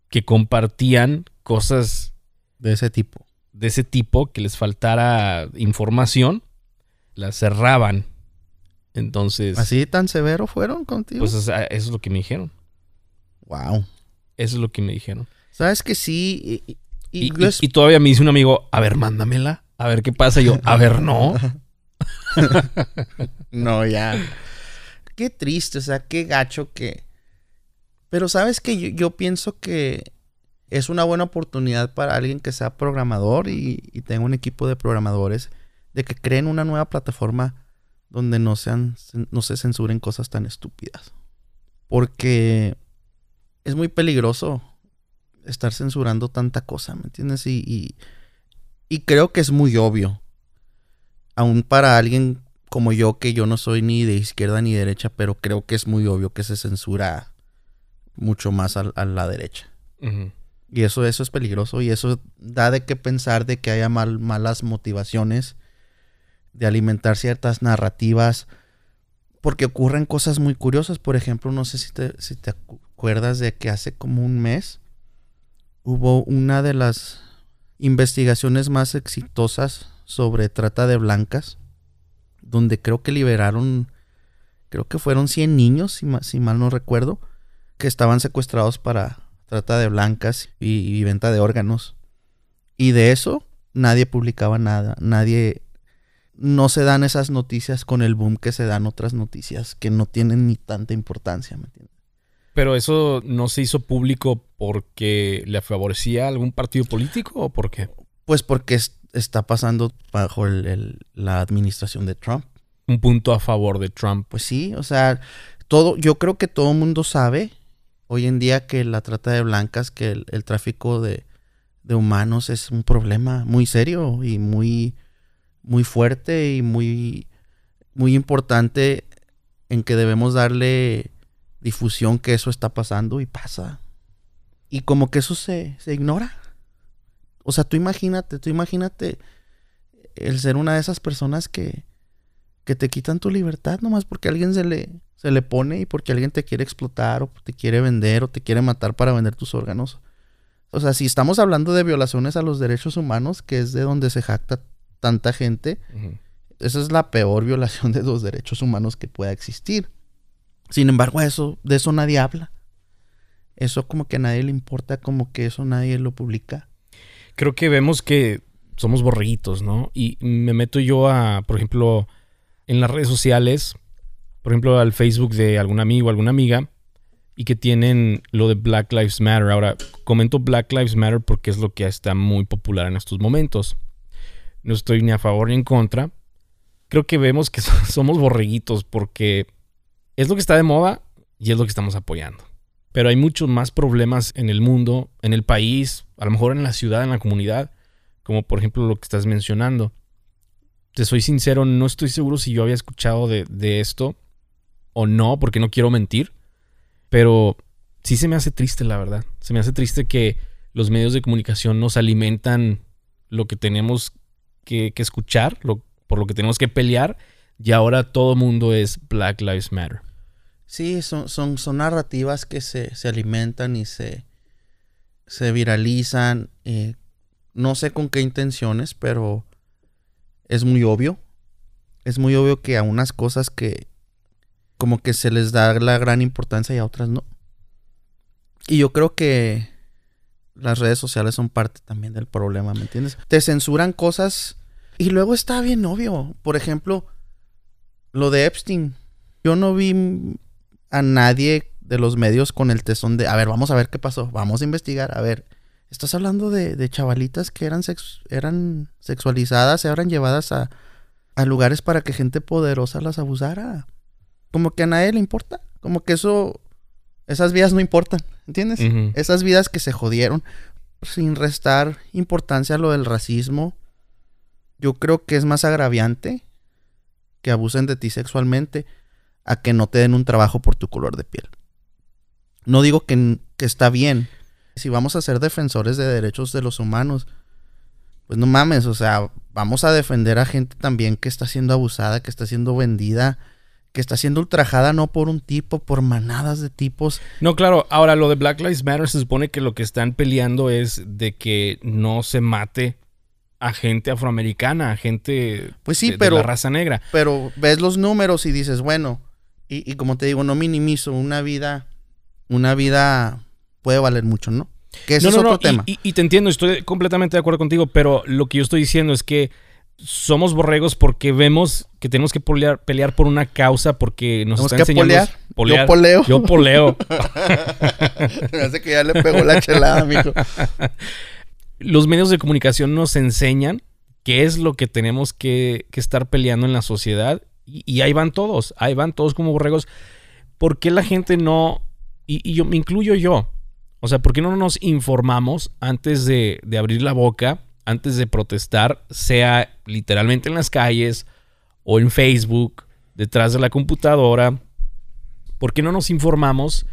que compartían cosas de ese tipo, de ese tipo que les faltara información, las cerraban. Entonces, así tan severo fueron contigo. Pues eso es lo que me dijeron. Wow. Eso es lo que me dijeron. ¿Sabes que sí? Y, todavía me dice un amigo, a ver, mándamela. A ver qué pasa. yo, a ver, no. no, ya. Qué triste, o sea, qué gacho que... Pero sabes que yo, yo, pienso que es una buena oportunidad para alguien que sea programador y, y tenga un equipo de programadores de que creen una nueva plataforma donde no, sean, no se censuren cosas tan estúpidas. Porque es muy peligroso estar censurando tanta cosa, ¿me entiendes? Y, y, creo que es muy obvio. Aún para alguien como yo, que yo no soy ni de izquierda ni derecha, pero creo que es muy obvio que se censura mucho más a, la derecha. Y eso, eso es peligroso y eso da de qué pensar de que haya mal, malas motivaciones de alimentar ciertas narrativas porque ocurren cosas muy curiosas. Por ejemplo, no sé si te, si te acuerdas de que hace como un mes hubo una de las investigaciones más exitosas sobre trata de blancas, donde creo que liberaron, creo que fueron 100 niños, si, si mal no recuerdo, que estaban secuestrados para trata de blancas y, y venta de órganos. Y de eso nadie publicaba nada, nadie no se dan esas noticias con el boom que se dan otras noticias que no tienen ni tanta importancia, ¿me entiendes? Pero eso no se hizo público porque le favorecía algún partido político o por qué? Pues porque está pasando bajo la administración de Trump. Un punto a favor de Trump. Pues sí, o sea, todo, yo creo que todo el mundo sabe hoy en día que la trata de blancas, que el, tráfico de, de humanos es un problema muy serio y muy muy fuerte y muy, muy importante en que debemos darle difusión que eso está pasando y pasa. Y como que eso se, se ignora. O sea, tú imagínate, tú imagínate el ser una de esas personas que, que te quitan tu libertad nomás porque alguien se le, se le pone y porque alguien te quiere explotar o te quiere vender o te quiere matar para vender tus órganos. O sea, si estamos hablando de violaciones a los derechos humanos, que es de donde se jacta tanta gente, esa es la peor violación de los derechos humanos que pueda existir. Sin embargo, eso, de eso nadie habla. Eso como que a nadie le importa, como que eso nadie lo publica. Creo que vemos que somos borreguitos, ¿no? Y me meto yo a, por ejemplo, en las redes sociales, por ejemplo, al Facebook de algún amigo, alguna amiga, y que tienen lo de Black Lives Matter. Ahora, comento Black Lives Matter porque es lo que está muy popular en estos momentos no estoy ni a favor ni en contra. Creo que vemos que somos borreguitos porque es lo que está de moda y es lo que estamos apoyando. Pero hay muchos más problemas en el mundo, en el país, a lo mejor en la ciudad, en la comunidad, como por ejemplo lo que estás mencionando. Te soy sincero, no estoy seguro si yo había escuchado de, esto o no, porque no quiero mentir. Pero sí se me hace triste, la verdad. Se me hace triste que los medios de comunicación nos alimentan lo que tenemos que, que escuchar, lo, por lo que tenemos que pelear, y ahora todo mundo es Black Lives Matter. Sí, son, son, son narrativas que se, se alimentan y se, se viralizan. eh, no sé con qué intenciones, pero es muy obvio. Es muy obvio que a unas cosas que como que se les da la gran importancia y a otras no. Y yo creo que las redes sociales son parte también del problema, ¿me entiendes? Te censuran cosas y luego está bien obvio. Por ejemplo, lo de Epstein. Yo no vi a nadie de los medios con el tesón de, a ver, vamos a ver qué pasó, vamos a investigar, a ver, estás hablando de, de chavalitas que eran, sex- eran sexualizadas, eran llevadas a, a lugares para que gente poderosa las abusara. Como que a nadie le importa, como que eso, esas vidas no importan, ¿entiendes? Esas vidas que se jodieron, sin restar importancia a lo del racismo, yo creo que es más agraviante que abusen de ti sexualmente a que no te den un trabajo por tu color de piel. No digo que, que está bien. Si vamos a ser defensores de derechos de los humanos, pues no mames, o sea, vamos a defender a gente también que está siendo abusada, que está siendo vendida, que está siendo ultrajada no por un tipo, por manadas de tipos. No, claro, ahora lo de Black Lives Matter se supone que lo que están peleando es de que no se mate a gente afroamericana, a gente Pues sí, de, de pero- la raza negra. Pero ves los números y dices, bueno, y, y como te digo, no minimizo una vida, una vida puede valer mucho, ¿no? Que ese no, es otro no, tema. Y, y te entiendo, estoy completamente de acuerdo contigo, pero lo que yo estoy diciendo es que somos borregos porque vemos que tenemos que pelear, pelear por una causa porque nos Tenemos está que enseñando polear. polear. Yo poleo. Yo poleo. Me hace que ya le pegó la chelada, mijo. Los medios de comunicación nos enseñan qué es lo que tenemos que, que estar peleando en la sociedad y, ahí van todos, ahí van todos como borregos. ¿Por qué la gente no, y, yo me incluyo yo, o sea, ¿por qué no nos informamos antes de abrir la boca, antes de protestar, sea literalmente en las calles o en Facebook, detrás de la computadora? ¿Por qué no nos informamos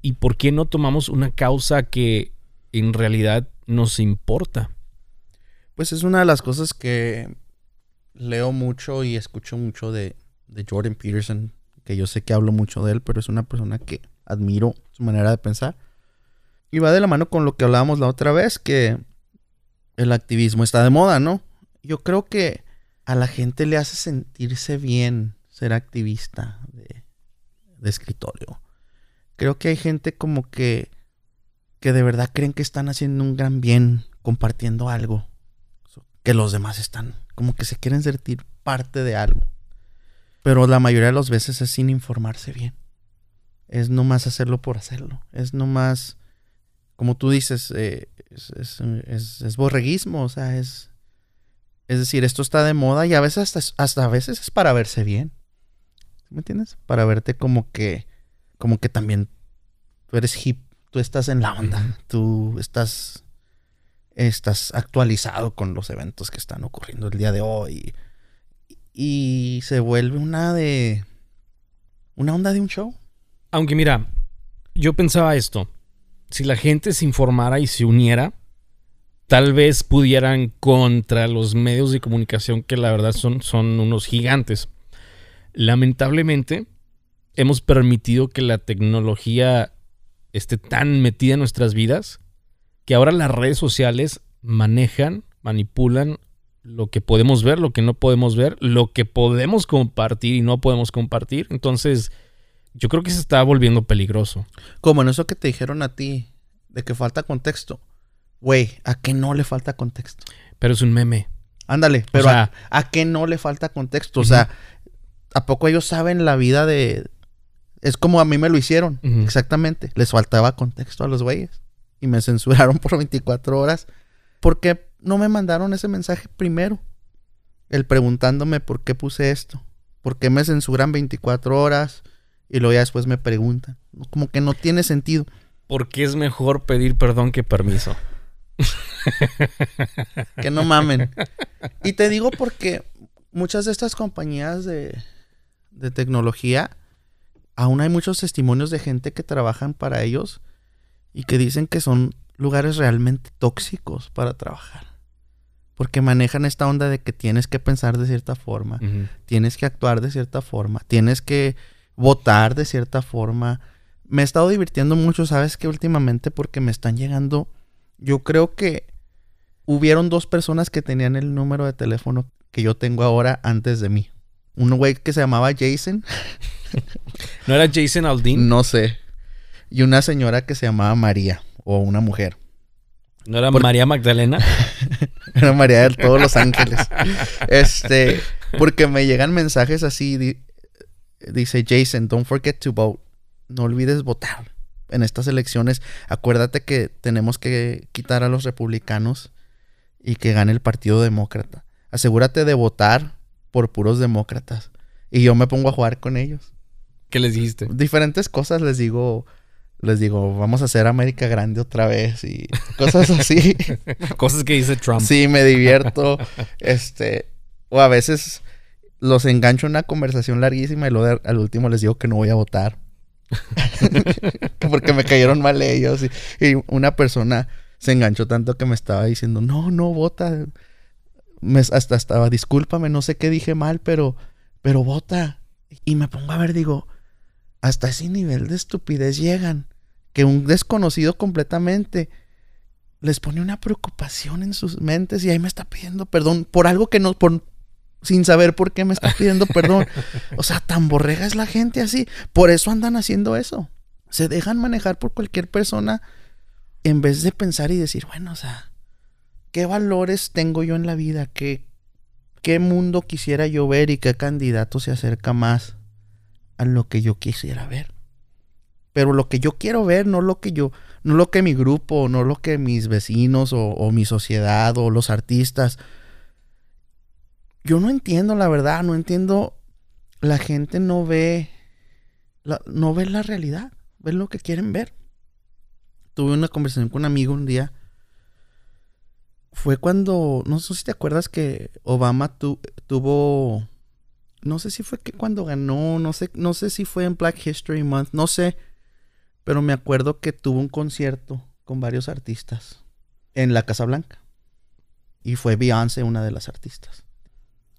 y por qué no tomamos una causa que en realidad nos importa? Pues es una de las cosas que leo mucho y escucho mucho de, de Jordan Peterson, que yo sé que hablo mucho de él, pero es una persona que admiro su manera de pensar. Y va de la mano con lo que hablábamos la otra vez, que el activismo está de moda, ¿no? Yo creo que a la gente le hace sentirse bien ser activista de, de escritorio. Creo que hay gente como que, que de verdad creen que están haciendo un gran bien compartiendo algo que los demás están, como que se quieren sentir parte de algo. Pero la mayoría de las veces es sin informarse bien. Es nomás hacerlo por hacerlo. Es nomás, como tú dices, eh, es, es- es- es borreguismo, o sea, es... Es decir, esto está de moda y a veces hasta, hasta a veces es para verse bien. ¿Me entiendes? Para verte como que, como que también tú eres hip, tú estás en la onda, tú estás estás actualizado con los eventos que están ocurriendo el día de hoy. Y se vuelve una de. Una onda de un show. Aunque mira, yo pensaba esto. Si la gente se informara y se uniera, tal vez pudieran contra los medios de comunicación que la verdad son, son unos gigantes. Lamentablemente, hemos permitido que la tecnología esté tan metida en nuestras vidas que ahora las redes sociales manejan, manipulan lo que podemos ver, lo que no podemos ver, lo que podemos compartir y no podemos compartir. Entonces, yo creo que se está volviendo peligroso. Como en eso que te dijeron a ti, de que falta contexto. Güey, ¿a qué no le falta contexto? Pero es un meme. Ándale, pero sea- a, ¿a qué no le falta contexto? O sea, ¿a poco ellos saben la vida de... Es como a mí me lo hicieron, exactamente. Les faltaba contexto a los güeyes. Y me censuraron por 24 horas. ¿Por qué no me mandaron ese mensaje primero? El preguntándome por qué puse esto. ¿Por qué me censuran 24 horas? y luego ya después me preguntan. Como que no tiene sentido. Porque es mejor pedir perdón que permiso. que no mamen. Y te digo porque muchas de estas compañías de, de tecnología, aún hay muchos testimonios de gente que trabajan para ellos y que dicen que son lugares realmente tóxicos para trabajar. Porque manejan esta onda de que tienes que pensar de cierta forma, tienes que actuar de cierta forma, tienes que votar de cierta forma. Me he estado divirtiendo mucho, ¿sabes que Últimamente porque me están llegando, yo creo que hubieron dos personas que tenían el número de teléfono que yo tengo ahora antes de mí. Un güey que se llamaba Jason. ¿No era Jason Aldin? No sé. Y una señora que se llamaba María, o una mujer. ¿No era María Magdalena? era María de todos los ángeles. Este, porque me llegan mensajes así, dice Jason, don't forget to vote. No olvides votar en estas elecciones. Acuérdate que tenemos que quitar a los republicanos y que gane el Partido Demócrata. Asegúrate de votar por puros demócratas. Y yo me pongo a jugar con ellos. ¿Qué les dijiste? Diferentes cosas les digo. Les digo, vamos a hacer América Grande otra vez y cosas así. cosas que dice Trump. Sí, me divierto. este, o a veces los engancho en una conversación larguísima y luego al último les digo que no voy a votar. Porque me cayeron mal ellos. Y, una persona se enganchó tanto que me estaba diciendo, no, no, vota. Me, hasta estaba, discúlpame, no sé qué dije mal, pero, pero vota. Y me pongo a ver, digo, hasta ese nivel de estupidez llegan. Que un desconocido completamente les pone una preocupación en sus mentes y ahí me está pidiendo perdón por algo que no, por, sin saber por qué me está pidiendo perdón. O sea, tan borrega es la gente así. Por eso andan haciendo eso. Se dejan manejar por cualquier persona en vez de pensar y decir, bueno, o sea, ¿qué valores tengo yo en la vida? ¿Qué, qué mundo quisiera yo ver y qué candidato se acerca más a lo que yo quisiera ver? Pero lo que yo quiero ver, no lo que yo, no lo que mi grupo, no lo que mis vecinos o, mi sociedad o los artistas yo no entiendo, la verdad, no entiendo. La gente no ve, no ve la realidad, ven lo que quieren ver. Tuve una conversación con un amigo un día. Fue cuando, no sé si te acuerdas que Obama tuvo, no sé si fue que cuando ganó, no sé, no sé si fue en Black History Month, no sé, pero me acuerdo que tuvo un concierto con varios artistas en la Casa Blanca. Y fue Beyoncé una de las artistas.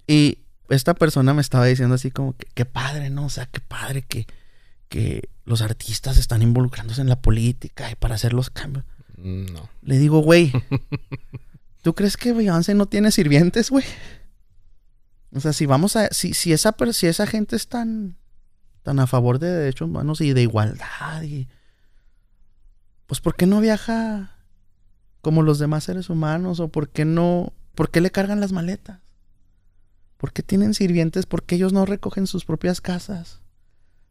Y esta persona me estaba diciendo así como que qué padre, ¿no? O sea, qué padre que, que los artistas están involucrándose en la política y para hacer los cambios. Mm, no. Le digo, güey, ¿tú crees que Beyoncé no tiene sirvientes, güey? O sea, si vamos a. Si, si, esa, si esa gente es tan, tan a favor de derechos humanos y de igualdad, y, pues ¿por qué no viaja como los demás seres humanos? ¿O por qué no. ¿Por qué le cargan las maletas? ¿Por qué tienen sirvientes? ¿Por qué ellos no recogen sus propias casas?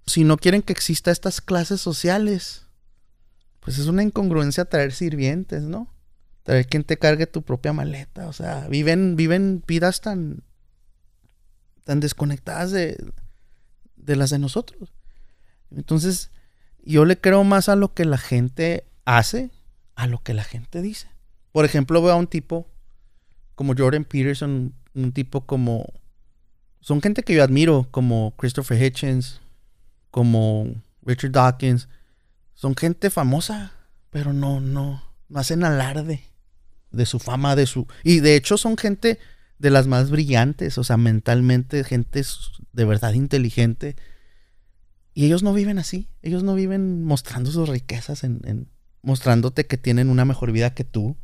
Si no quieren que exista estas clases sociales, pues es una incongruencia traer sirvientes, ¿no? Traer quien te cargue tu propia maleta. O sea, viven, viven vidas tan, tan desconectadas de, de las de nosotros. Entonces, yo le creo más a lo que la gente hace, a lo que la gente dice. Por ejemplo, veo a un tipo como Jordan Peterson, un tipo como... Son gente que yo admiro, como Christopher Hitchens, como Richard Dawkins. Son gente famosa, pero no, no, no hacen alarde de su fama, de su... Y de hecho son gente de las más brillantes, o sea, mentalmente, gente de verdad inteligente. Y ellos no viven así. Ellos no viven mostrando sus riquezas, en, mostrándote que tienen una mejor vida que tú.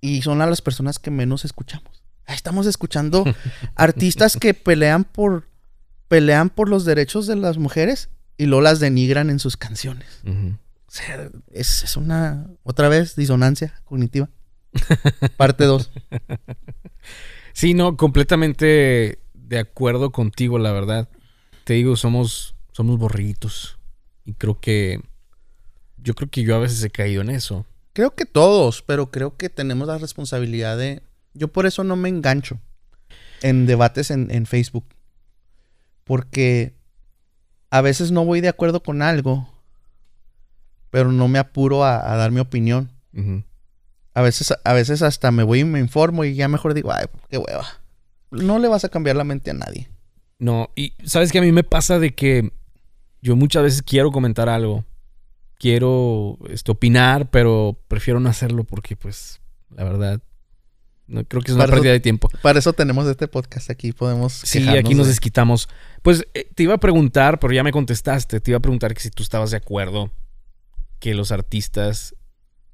Y son a las personas que menos escuchamos estamos escuchando artistas que pelean por pelean por los derechos de las mujeres y luego las denigran en sus canciones. O sea, es, una otra vez disonancia cognitiva. Parte 2. Sí, no, completamente de acuerdo contigo, la verdad. Te digo, somos somos borritos y creo que yo creo que yo a veces he caído en eso. Creo que todos, pero creo que tenemos la responsabilidad de yo por eso no me engancho en debates en, Facebook. Porque a veces no voy de acuerdo con algo, pero no me apuro a, a dar mi opinión. A veces, a veces hasta me voy y me informo y ya mejor digo, ay, qué hueva. No le vas a cambiar la mente a nadie. No, y sabes que a mí me pasa de que yo muchas veces quiero comentar algo, quiero este, opinar, pero prefiero no hacerlo porque, pues, la verdad, no, creo que es una Para eso- pérdida de tiempo. Para eso tenemos este podcast aquí, podemos Sí, aquí nos de- desquitamos. Pues eh, te iba a preguntar, pero ya me contestaste, te iba a preguntar que si tú estabas de acuerdo que los artistas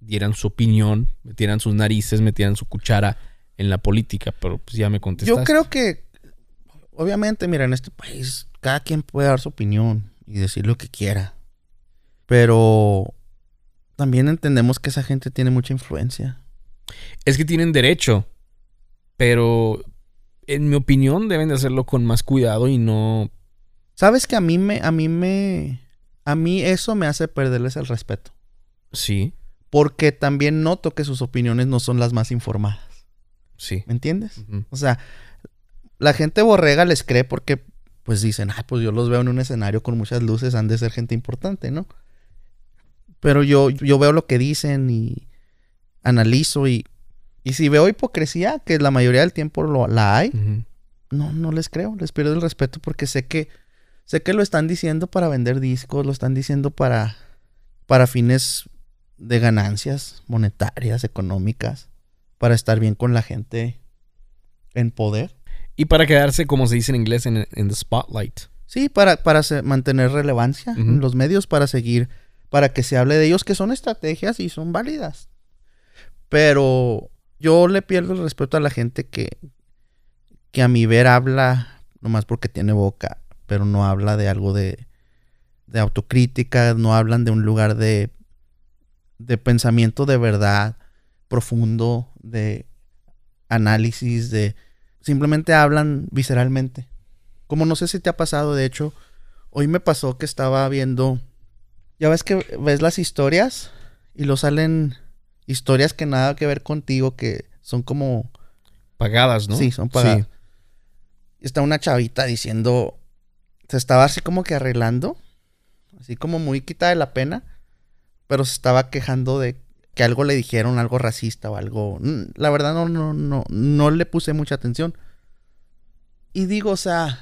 dieran su opinión, metieran sus narices, metieran su cuchara en la política, pero pues ya me contestaste. Yo creo que, obviamente, mira, en este país cada quien puede dar su opinión y decir lo que quiera. Pero también entendemos que esa gente tiene mucha influencia. Es que tienen derecho, pero en mi opinión deben de hacerlo con más cuidado y no... ¿Sabes que a mí me, a mí me, a mí eso me hace perderles el respeto? Sí, Porque también noto que sus opiniones no son las más informadas. sí. ¿Me entiendes? O sea, la gente borrega les cree porque, pues dicen, ah, pues yo los veo en un escenario con muchas luces, han de ser gente importante, ¿no? Pero yo, yo veo lo que dicen y analizo y, y si veo hipocresía, que la mayoría del tiempo lo, la hay, no, no les creo, les pierdo el respeto porque sé que, sé que lo están diciendo para vender discos, lo están diciendo para, para fines de ganancias monetarias, económicas, para estar bien con la gente en poder. Y para quedarse, como se dice en inglés, en, en the spotlight. Sí, para, para mantener relevancia en los medios, para seguir, para que se hable de ellos, que son estrategias y son válidas. Pero yo le pierdo el respeto a la gente que, que a mi ver habla nomás porque tiene boca, pero no habla de algo de, de autocrítica, no hablan de un lugar de, de pensamiento de verdad profundo, de análisis, de simplemente hablan visceralmente. Como no sé si te ha pasado, de hecho, hoy me pasó que estaba viendo, ya ves que ves las historias y lo salen historias que nada que ver contigo, que son como, Pagadas, ¿no? sí, son pagadas. Está una chavita diciendo, se estaba así como que arreglando, así como muy quitada de la pena, pero se estaba quejando de que algo le dijeron, algo racista o algo. Mm, La verdad no, no, no, no le puse mucha atención. Y digo, o sea,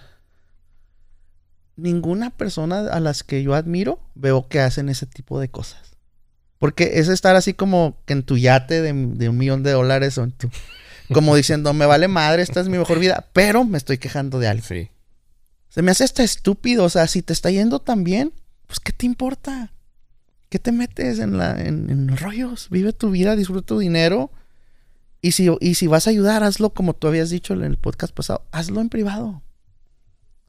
ninguna persona a las que yo admiro veo que hacen ese tipo de cosas. Porque es estar así como que en tu yate de, de un millón de dólares o en tu... Como diciendo, me vale madre, esta es mi mejor vida, pero me estoy quejando de algo. Sí. Se me hace hasta estúpido. O sea, si te está yendo tan bien, pues ¿qué te importa? ¿Qué te metes en, la, en, en rollos? Vive tu vida, disfruta tu dinero. Y si, vas a ayudar, hazlo como tú habías dicho en el podcast pasado. Hazlo en privado.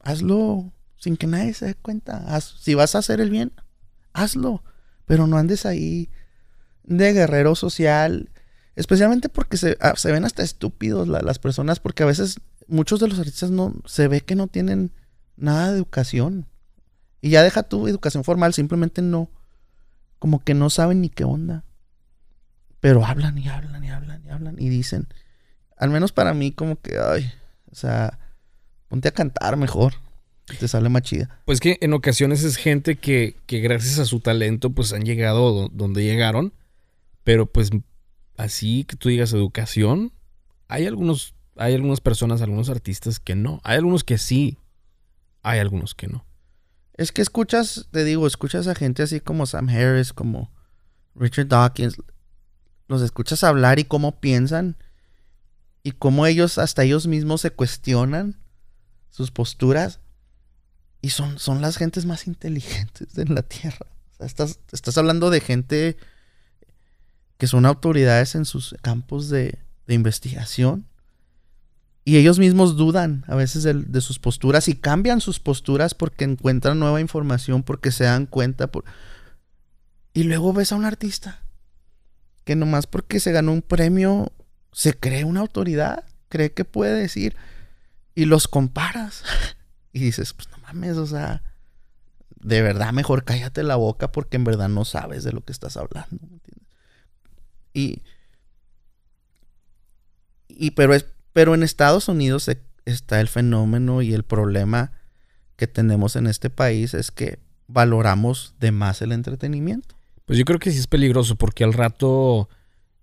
Hazlo sin que nadie se dé cuenta. Si vas a hacer el bien, hazlo. Pero no andes ahí de guerrero social. Especialmente porque se, ah, ven hasta estúpidos la- las personas. Porque a veces muchos de los artistas no se ve que no tienen nada de educación. Y ya deja tu educación formal, simplemente no. Como que no saben ni qué onda. Pero hablan y hablan y hablan y hablan y dicen. Al menos para mí, como que, ay, o sea, ponte a cantar mejor. Te sale más chida. Pues que en ocasiones es gente que, que gracias a su talento pues han llegado do- donde llegaron, pero pues así que tú digas educación, hay algunos, hay algunas personas, algunos artistas que no, hay algunos que sí, hay algunos que no. Es que escuchas, te digo, escuchas a gente así como Sam Harris, como Richard Dawkins. Los escuchas hablar y cómo piensan. Y cómo ellos, hasta ellos mismos se cuestionan sus posturas. Y son, son las gentes más inteligentes de la tierra. O sea, estás, estás hablando de gente que son autoridades en sus campos de, de investigación. Y ellos mismos dudan a veces de, de sus posturas y cambian sus posturas porque encuentran nueva información, porque se dan cuenta. Por... Y luego ves a un artista que nomás porque se ganó un premio se cree una autoridad, cree que puede decir y los comparas y dices, pues no mames, o sea, de verdad mejor cállate la boca porque en verdad no sabes de lo que estás hablando, ¿me entiendes? Y y pero es pero en Estados Unidos e- está el fenómeno y el problema que tenemos en este país es que valoramos de más el entretenimiento. Pues yo creo que sí es peligroso porque al rato,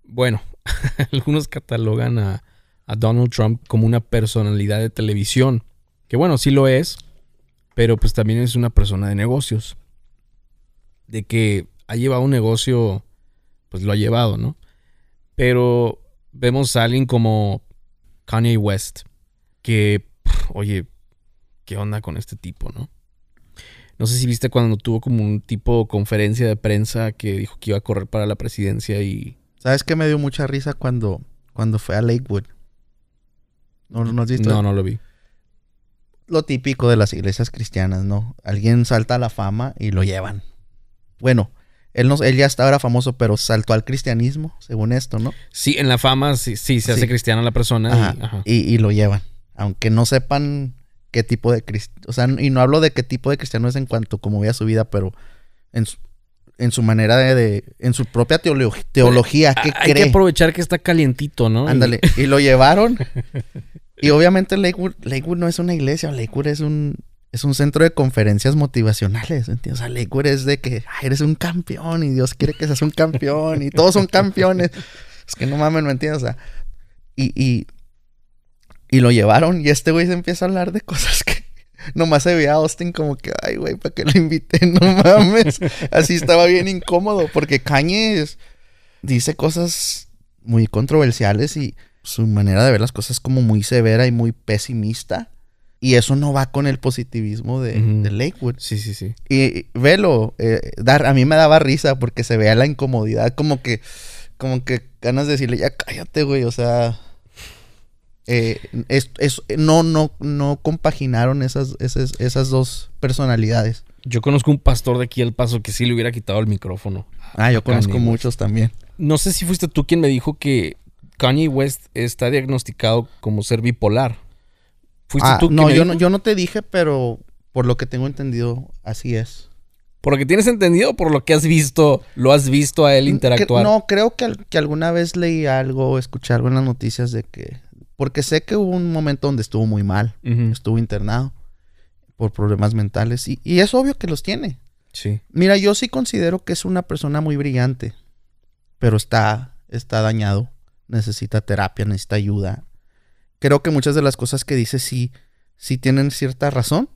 bueno, algunos catalogan a, a Donald Trump como una personalidad de televisión, que bueno, sí lo es, pero pues también es una persona de negocios. De que ha llevado un negocio, pues lo ha llevado, ¿no? Pero vemos a alguien como Kanye West, que, oye, ¿qué onda con este tipo, no? No sé si viste cuando tuvo como un tipo de conferencia de prensa que dijo que iba a correr para la presidencia y... ¿Sabes qué me dio mucha risa cuando, cuando fue a Lakewood? ¿No, no has visto? No, no lo vi. Lo típico de las iglesias cristianas, ¿no? Alguien salta a la fama y lo llevan. Bueno, él, no, él ya estaba era famoso, pero saltó al cristianismo, según esto, ¿no? Sí, en la fama sí, sí se hace Sí. cristiana la persona. Ajá, y- ajá. Y, y lo llevan. Aunque no sepan qué tipo de cristiano. O sea, y no hablo de qué tipo de cristiano es en cuanto como vea su vida, pero en su, en su manera de, de- en su propia teolo- teología, ¿qué Hay que aprovechar que está calientito, ¿no? Ándale. Y lo llevaron. y obviamente Lakewood, Lakewood no es una iglesia, Lakewood es un, es un centro de conferencias motivacionales, ¿entiendes? O sea, Lakewood es de que "Ay, eres un campeón y Dios quiere que seas un campeón y todos son campeones. Es que no mames, ¿no entiendes? O sea, y, y, y lo llevaron y este güey se empieza a hablar de cosas que nomás se veía a Austin como que, ay, güey, ¿para qué lo invité? No mames. Así estaba bien incómodo porque Kanye es- dice cosas muy controversiales y su manera de ver las cosas como muy severa y muy pesimista. Y eso no va con el positivismo de, Lakewood. Sí, sí, sí. Y velo, eh, dar, a mí me daba risa porque se veía la incomodidad, como que, como que ganas de decirle, ya cállate, güey, o sea, eh, es, es- no, no, no compaginaron esas, esas, esas dos personalidades. Yo conozco un pastor de aquí al paso que sí le hubiera quitado el micrófono. Ah, yo conozco Kanye West. muchos también. No sé si fuiste tú quien me dijo que Kanye West está diagnosticado como ser bipolar. ¿Fuiste Ah, tú no, yo dijo? no, yo no te dije, pero por lo que tengo entendido, así es. Por lo que tienes entendido, por lo que has visto, lo has visto a él interactuar. No, creo que, que alguna vez leí algo escuché algo en las noticias de que... Porque sé que hubo un momento donde estuvo muy mal. Estuvo internado por problemas mentales. Y, y es obvio que los tiene. Sí. Mira, yo sí considero que es una persona muy brillante. Pero está, está dañado. Necesita terapia, necesita ayuda. Creo que muchas de las cosas que dice sí, sí tienen cierta razón.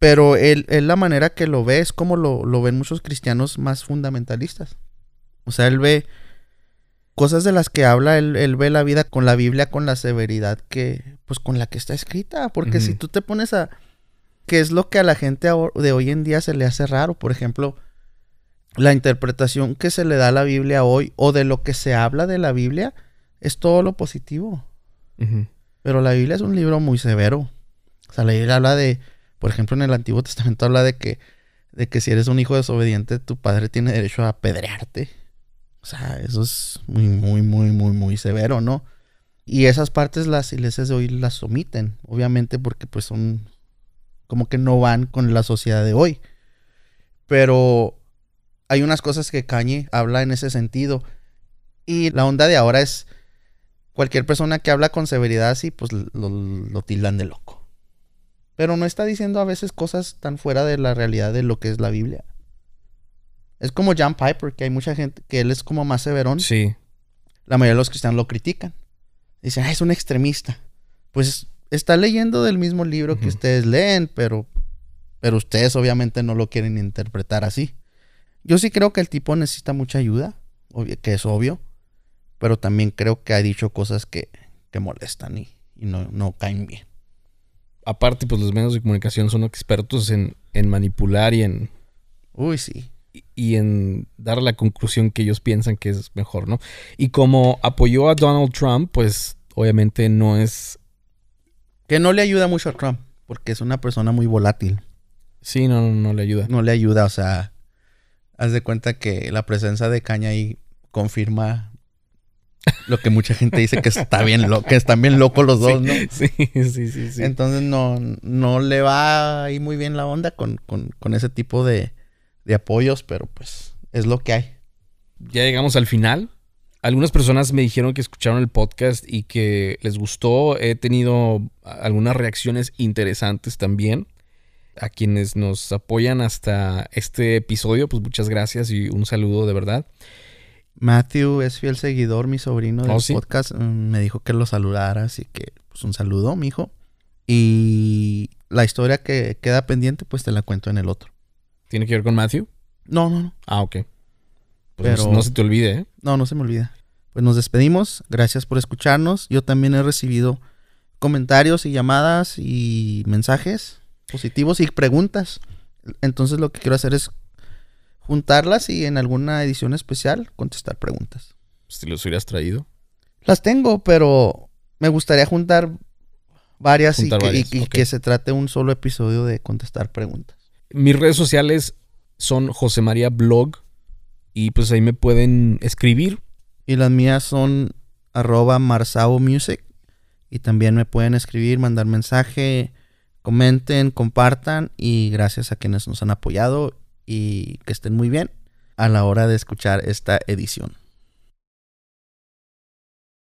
Pero él, él la manera que lo ve es como lo, lo ven muchos cristianos más fundamentalistas. O sea, él ve cosas de las que habla, él, él ve la vida con la Biblia con la severidad que, pues con la que está escrita. Porque si tú te pones a, que es lo que a la gente de hoy en día se le hace raro. Por ejemplo, la interpretación que se le da a la Biblia hoy o de lo que se habla de la Biblia es todo lo positivo. Pero la Biblia es un libro muy severo. O sea, la Biblia habla de, por ejemplo, en el Antiguo Testamento habla de que, de que si eres un hijo desobediente, tu padre tiene derecho a apedrearte. O sea, eso es muy, muy, muy, muy, muy severo, ¿no? Y esas partes las iglesias de hoy las omiten, obviamente porque pues son como que no van con la sociedad de hoy. Pero hay unas cosas que Kanye habla en ese sentido. Y la onda de ahora es cualquier persona que habla con severidad así, pues lo, lo tildan de loco. Pero no está diciendo a veces cosas tan fuera de la realidad de lo que es la Biblia. Es como John Piper, que hay mucha gente que él es como más severón. Sí. La mayoría de los cristianos lo critican. Dicen, ah, es un extremista. Pues está leyendo del mismo libro que ustedes leen, pero, pero ustedes obviamente no lo quieren interpretar así. Yo sí creo que el tipo necesita mucha ayuda, que es obvio, pero también creo que ha dicho cosas que, que molestan y, y no, no caen bien. Aparte, pues los medios de comunicación son expertos en, en manipular y en, Uy, sí. y en dar la conclusión que ellos piensan que es mejor, ¿no? Y como apoyó a Donald Trump, pues obviamente no es... Que no le ayuda mucho a Trump, porque es una persona muy volátil. Sí, no, no, no le ayuda. no le ayuda, o sea, haz de cuenta que la presencia de Caña ahí confirma lo que mucha gente dice que está bien loco, que están bien locos los dos, ¿no? Sí, sí, sí, sí. Entonces no, no le va ahí muy bien la onda con, con, con ese tipo de, de apoyos, pero pues es lo que hay. Ya llegamos al final. Algunas personas me dijeron que escucharon el podcast y que les gustó. He tenido algunas reacciones interesantes también. A quienes nos apoyan hasta este episodio, pues muchas gracias y un saludo de verdad. Matthew es fiel seguidor, mi sobrino del ¿Oh, sí? podcast. Mm, Me dijo que lo saludara, así que pues un saludo, mi hijo. Y la historia que queda pendiente, pues te la cuento en el otro. ¿Tiene que ver con Matthew? No, no, no. Ah, ok. Pues no- Pero- no se te olvide, ¿eh? No, no se me olvida. Pues nos despedimos. Gracias por escucharnos. Yo también he recibido comentarios y llamadas y mensajes positivos y preguntas. Entonces lo que quiero hacer es juntarlas y en alguna edición especial contestar preguntas. Si los hubieras traído. Las tengo, pero me gustaría juntar varias, y, que, y- varias, y ok. que se trate un solo episodio de contestar preguntas. Mis redes sociales son José María Blog. Y pues ahí me pueden escribir. Y las mías son arroba Marsao Music. Y también me pueden escribir, mandar mensaje, comenten, compartan. Y gracias a quienes nos han apoyado y que estén muy bien a la hora de escuchar esta edición.